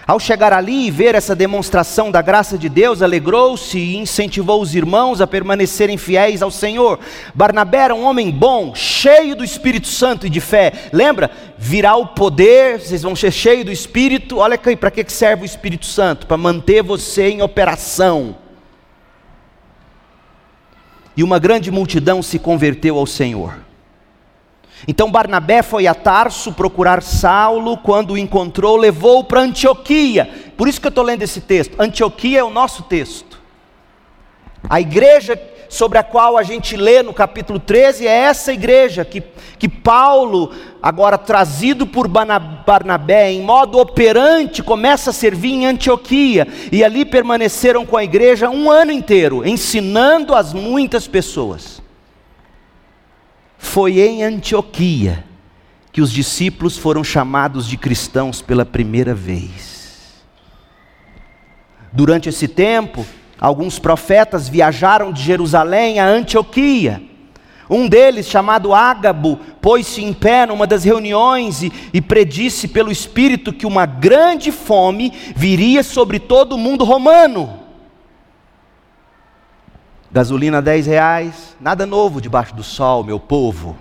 Ao chegar ali e ver essa demonstração da graça de Deus, alegrou-se e incentivou os irmãos a permanecerem fiéis ao Senhor. Barnabé era um homem bom, cheio do Espírito Santo e de fé. Lembra? Virá o poder, vocês vão ser cheios do Espírito. Olha aqui, para que serve o Espírito Santo? Para manter você em operação. E uma grande multidão se converteu ao Senhor. Então Barnabé foi a Tarso procurar Saulo, quando o encontrou, levou-o para Antioquia. Por isso que eu estou lendo esse texto. Antioquia é o nosso texto. A igreja sobre a qual a gente lê no capítulo 13 é essa igreja que, que Paulo, agora trazido por Barnabé, em modo operante, começa a servir em Antioquia. E ali permaneceram com a igreja um ano inteiro, ensinando as muitas pessoas. Foi em Antioquia que os discípulos foram chamados de cristãos pela primeira vez. Durante esse tempo, alguns profetas viajaram de Jerusalém a Antioquia. Um deles, chamado Ágabo, pôs-se em pé numa das reuniões e, e, predisse pelo Espírito que uma grande fome viria sobre todo o mundo romano. Gasolina 10 reais, nada novo debaixo do sol, meu povo.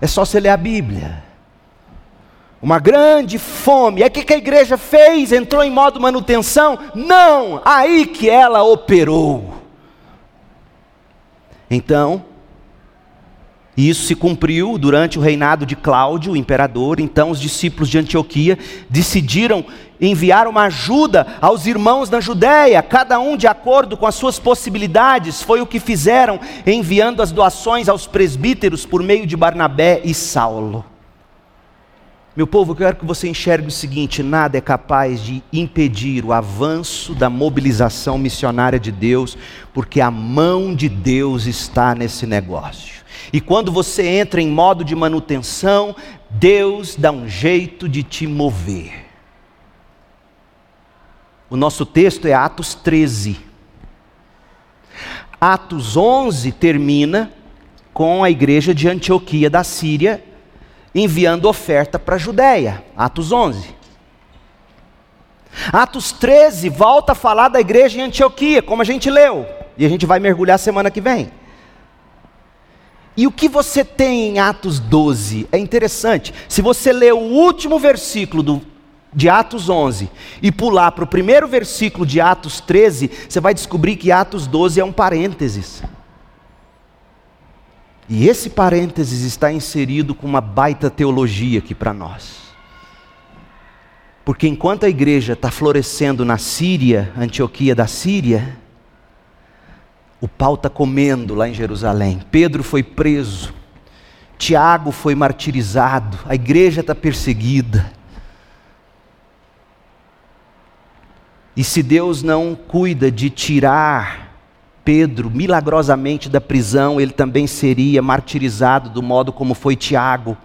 É só você ler a Bíblia. Uma grande fome. E o que a igreja fez? Entrou em modo manutenção? Não! Aí que ela operou. Então, isso se cumpriu durante o reinado de Cláudio, o imperador. Então, os discípulos de Antioquia decidiram enviar uma ajuda aos irmãos na Judéia, cada um de acordo com as suas possibilidades. Foi o que fizeram, enviando as doações aos presbíteros por meio de Barnabé e Saulo. Meu povo, eu quero que você enxergue o seguinte: nada é capaz de impedir o avanço da mobilização missionária de Deus, porque a mão de Deus está nesse negócio. E quando você entra em modo de manutenção, Deus dá um jeito de te mover. O nosso texto é Atos 13. Atos 11 termina com a igreja de Antioquia da Síria enviando oferta para a Judéia. Atos 11. Atos 13 volta a falar da igreja em Antioquia, como a gente leu, e a gente vai mergulhar semana que vem. E o que você tem em Atos 12 é interessante. Se você ler o último versículo do, de Atos 11 e pular para o primeiro versículo de Atos 13, você vai descobrir que Atos 12 é um parênteses. E esse parênteses está inserido com uma baita teologia aqui para nós. Porque enquanto a igreja está florescendo na Síria, Antioquia da Síria, o pau está comendo lá em Jerusalém. Pedro foi preso. Tiago foi martirizado. A igreja está perseguida. E se Deus não cuida de tirar Pedro milagrosamente da prisão, ele também seria martirizado do modo como foi Tiago.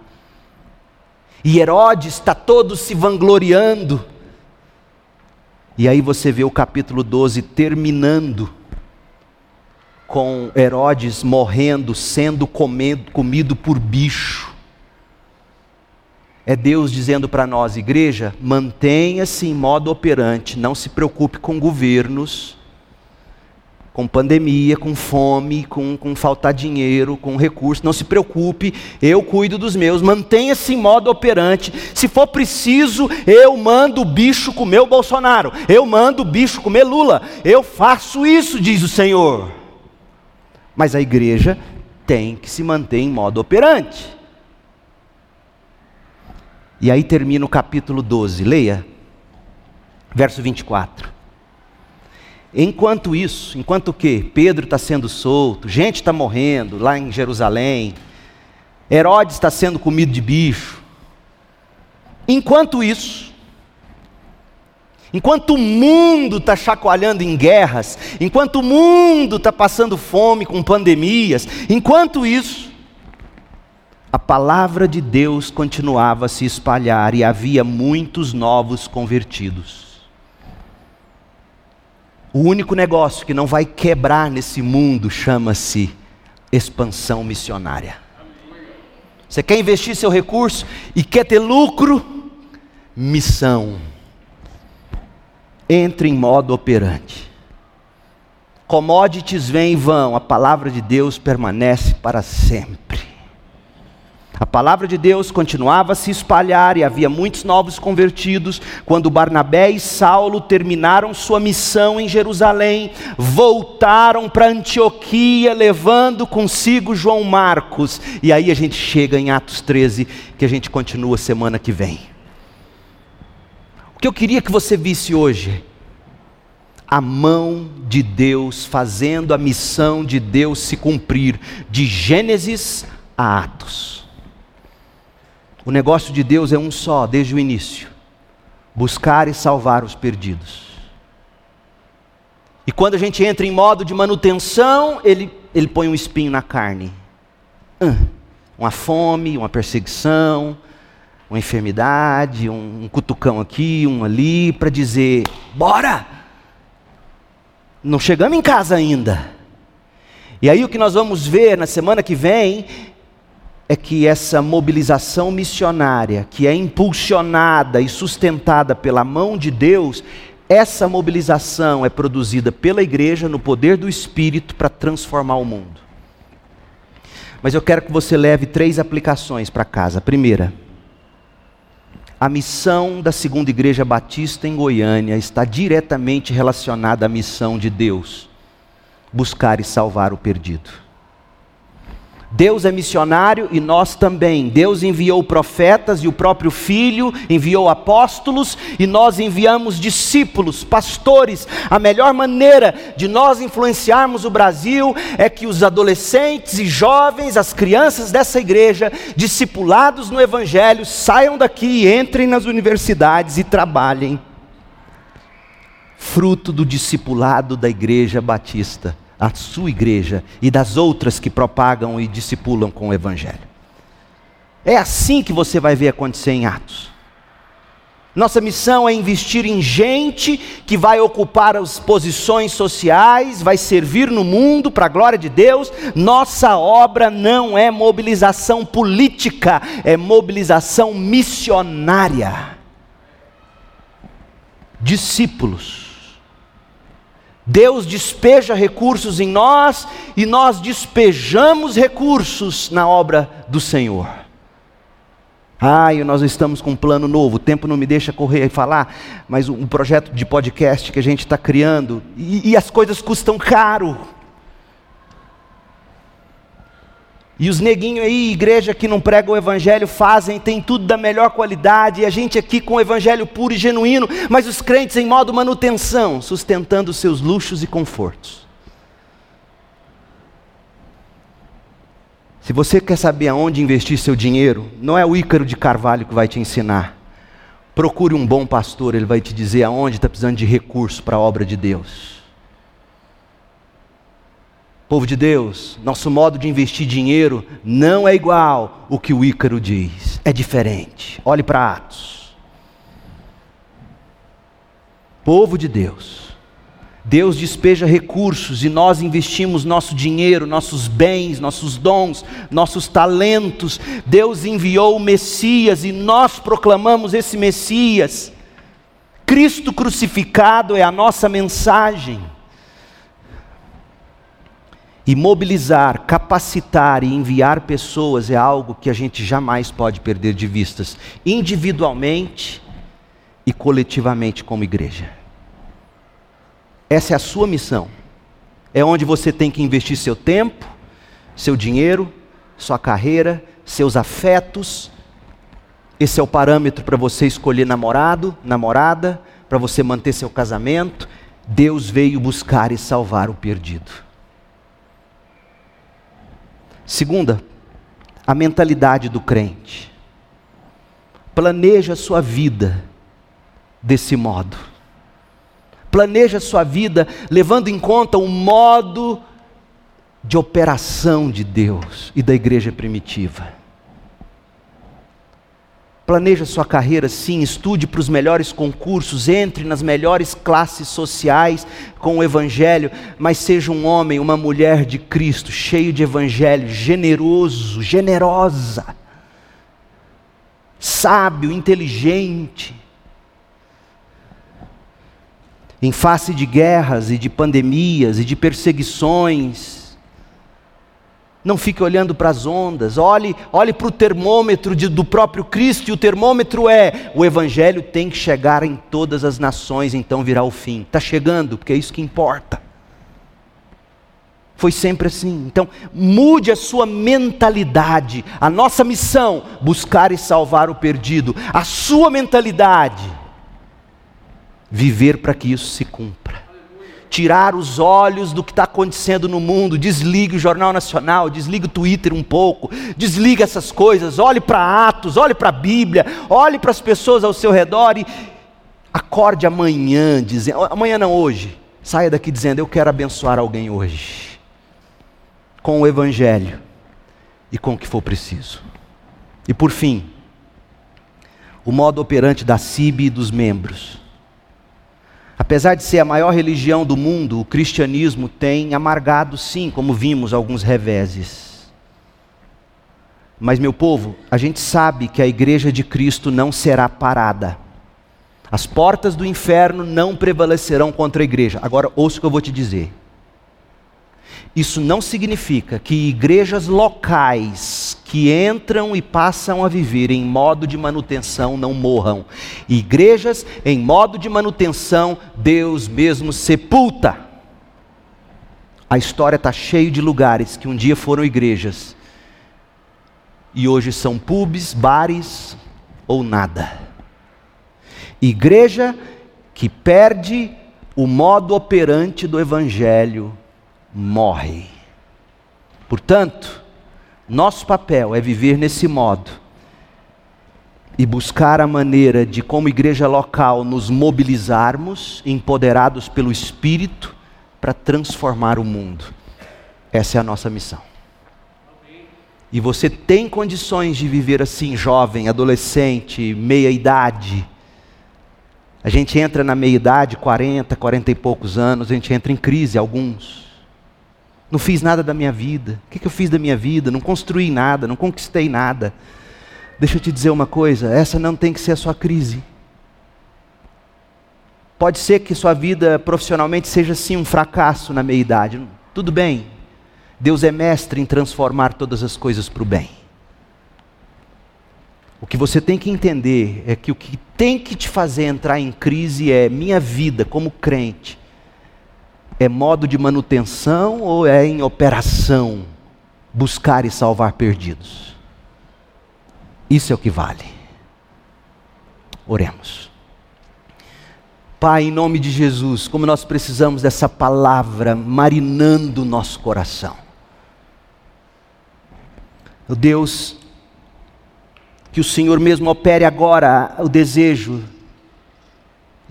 E Herodes está todo se vangloriando. E aí você vê o capítulo 12 terminando com Herodes morrendo, sendo comido, comido por bicho. É Deus dizendo para nós, igreja, mantenha-se em modo operante, não se preocupe com governos, com pandemia, com fome, com, com faltar dinheiro, com recurso, não se preocupe, eu cuido dos meus, mantenha-se em modo operante. Se for preciso, eu mando o bicho comer o Bolsonaro, eu mando o bicho comer Lula, eu faço isso, diz o Senhor. Mas a igreja tem que se manter em modo operante. E aí termina o capítulo 12, leia, verso 24. Enquanto isso, enquanto o quê? Pedro está sendo solto, gente está morrendo lá em Jerusalém, Herodes está sendo comido de bicho. Enquanto isso, Enquanto o mundo está chacoalhando em guerras, enquanto o mundo está passando fome com pandemias, enquanto isso, a palavra de Deus continuava a se espalhar e havia muitos novos convertidos. O único negócio que não vai quebrar nesse mundo chama-se expansão missionária. Você quer investir seu recurso e quer ter lucro? Missão entre em modo operante. Commodities vêm e vão, a palavra de Deus permanece para sempre. A palavra de Deus continuava a se espalhar e havia muitos novos convertidos. Quando Barnabé e Saulo terminaram sua missão em Jerusalém, voltaram para Antioquia, levando consigo João Marcos. E aí a gente chega em Atos 13, que a gente continua semana que vem. O que eu queria que você visse hoje, a mão de Deus fazendo a missão de Deus se cumprir, de Gênesis a Atos. O negócio de Deus é um só, desde o início: buscar e salvar os perdidos. E quando a gente entra em modo de manutenção, ele, ele põe um espinho na carne. uma fome, uma perseguição, uma enfermidade, um, um cutucão aqui, um ali, para dizer: bora! Não chegamos em casa ainda. E aí o que nós vamos ver na semana que vem é que essa mobilização missionária, que é impulsionada e sustentada pela mão de Deus, essa mobilização é produzida pela igreja no poder do Espírito para transformar o mundo. Mas eu quero que você leve três aplicações para casa. Primeira, a missão da Segunda Igreja Batista em Goiânia está diretamente relacionada à missão de Deus: buscar e salvar o perdido. Deus é missionário e nós também. Deus enviou profetas e o próprio Filho enviou apóstolos e nós enviamos discípulos, pastores. A melhor maneira de nós influenciarmos o Brasil é que os adolescentes e jovens, as crianças dessa igreja, discipulados no Evangelho, saiam daqui, entrem nas universidades e trabalhem. Fruto do discipulado da Igreja Batista a sua igreja e das outras que propagam e discipulam com o Evangelho. É assim que você vai ver acontecer em Atos. Nossa missão é investir em gente que vai ocupar as posições sociais, vai servir no mundo para a glória de Deus. Nossa obra não é mobilização política, é mobilização missionária. Discípulos Deus despeja recursos em nós e nós despejamos recursos na obra do Senhor. Ai, nós estamos com um plano novo, o tempo não me deixa correr e falar, mas um projeto de podcast que a gente está criando, e, e as coisas custam caro. E os neguinhos aí, igreja que não prega o evangelho, fazem, tem tudo da melhor qualidade, e a gente aqui com o evangelho puro e genuíno, mas os crentes em modo manutenção, sustentando seus luxos e confortos. Se você quer saber aonde investir seu dinheiro, não é o Ícaro de Carvalho que vai te ensinar. Procure um bom pastor, ele vai te dizer aonde está precisando de recurso para a obra de Deus. Povo de Deus, nosso modo de investir dinheiro não é igual o que o Ícaro diz, é diferente. Olhe para Atos. Povo de Deus, Deus despeja recursos e nós investimos nosso dinheiro, nossos bens, nossos dons, nossos talentos. Deus enviou o Messias e nós proclamamos esse Messias. Cristo crucificado é a nossa mensagem. E mobilizar, capacitar e enviar pessoas é algo que a gente jamais pode perder de vistas, individualmente e coletivamente como igreja. Essa é a sua missão. É onde você tem que investir seu tempo, seu dinheiro, sua carreira, seus afetos. Esse é o parâmetro para você escolher namorado, namorada, para você manter seu casamento. Deus veio buscar e salvar o perdido. Segunda, a mentalidade do crente. Planeja a sua vida desse modo. Planeja a sua vida levando em conta o modo de operação de Deus e da igreja primitiva. Planeja sua carreira sim, estude para os melhores concursos, entre nas melhores classes sociais com o Evangelho, mas seja um homem, uma mulher de Cristo, cheio de Evangelho, generoso, generosa, sábio, inteligente. Em face de guerras e de pandemias e de perseguições, não fique olhando para as ondas, olhe, olhe para o termômetro de, do próprio Cristo, e o termômetro é: o Evangelho tem que chegar em todas as nações, então virá o fim. Está chegando, porque é isso que importa. Foi sempre assim. Então, mude a sua mentalidade. A nossa missão, buscar e salvar o perdido. A sua mentalidade, viver para que isso se cumpra tirar os olhos do que está acontecendo no mundo, desligue o Jornal Nacional, desligue o Twitter um pouco, desligue essas coisas, olhe para Atos, olhe para a Bíblia, olhe para as pessoas ao seu redor e acorde amanhã, dizendo, amanhã não hoje, saia daqui dizendo, eu quero abençoar alguém hoje, com o Evangelho, e com o que for preciso. E por fim, o modo operante da CIB e dos membros. Apesar de ser a maior religião do mundo, o cristianismo tem amargado, sim, como vimos, alguns reveses. Mas, meu povo, a gente sabe que a igreja de Cristo não será parada. As portas do inferno não prevalecerão contra a igreja. Agora, ouça o que eu vou te dizer. Isso não significa que igrejas locais que entram e passam a viver em modo de manutenção não morram. Igrejas em modo de manutenção, Deus mesmo sepulta. A história está cheia de lugares que um dia foram igrejas e hoje são pubs, bares ou nada. Igreja que perde o modo operante do Evangelho morre. Portanto, nosso papel é viver nesse modo e buscar a maneira de, como igreja local, nos mobilizarmos, empoderados pelo Espírito, para transformar o mundo. Essa é a nossa missão. E você tem condições de viver assim, jovem, adolescente, meia idade. A gente entra na meia idade, 40, 40 e poucos anos, a gente entra em crise, alguns. Não fiz nada da minha vida. O que, que eu fiz da minha vida? Não construí nada, não conquistei nada. Deixa eu te dizer uma coisa: essa não tem que ser a sua crise. Pode ser que sua vida profissionalmente seja sim um fracasso na meia idade. Tudo bem. Deus é mestre em transformar todas as coisas para o bem. O que você tem que entender é que o que tem que te fazer entrar em crise é minha vida como crente é modo de manutenção ou é em operação buscar e salvar perdidos? Isso é o que vale. Oremos. Pai, em nome de Jesus, como nós precisamos dessa palavra marinando nosso coração. Deus, que o Senhor mesmo opere agora o desejo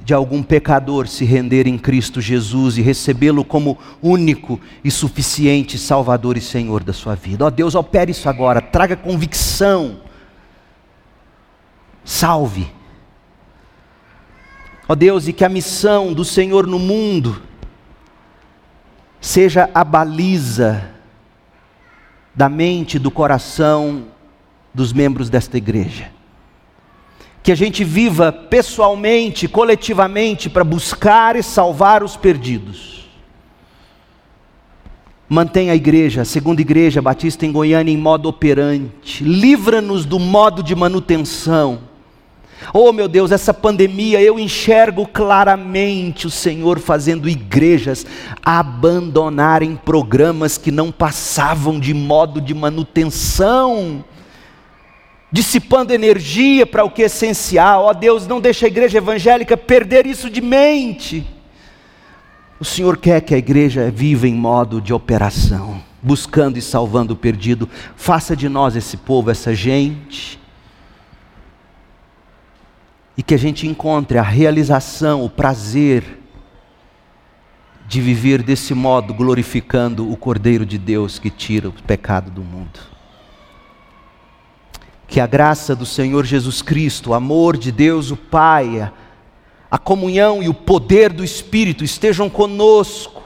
de algum pecador se render em Cristo Jesus e recebê-lo como único e suficiente Salvador e Senhor da sua vida. Ó Deus, opere isso agora, traga convicção, salve. Ó Deus, e que a missão do Senhor no mundo seja a baliza da mente, do coração dos membros desta igreja que a gente viva pessoalmente, coletivamente, para buscar e salvar os perdidos. Mantenha a igreja, a segunda igreja batista em Goiânia, em modo operante. Livra-nos do modo de manutenção. Oh meu Deus, essa pandemia eu enxergo claramente o Senhor fazendo igrejas abandonarem programas que não passavam de modo de manutenção dissipando energia para o que é essencial. Ó oh, Deus, não deixa a igreja evangélica perder isso de mente. O Senhor quer que a igreja viva em modo de operação, buscando e salvando o perdido. Faça de nós esse povo, essa gente. E que a gente encontre a realização, o prazer de viver desse modo, glorificando o Cordeiro de Deus que tira o pecado do mundo. Que a graça do Senhor Jesus Cristo, o amor de Deus o Pai, a comunhão e o poder do Espírito estejam conosco,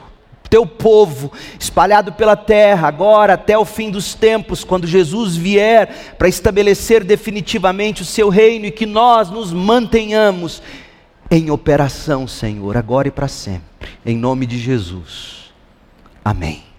teu povo, espalhado pela terra, agora até o fim dos tempos, quando Jesus vier para estabelecer definitivamente o seu reino e que nós nos mantenhamos em operação, Senhor, agora e para sempre, em nome de Jesus. Amém.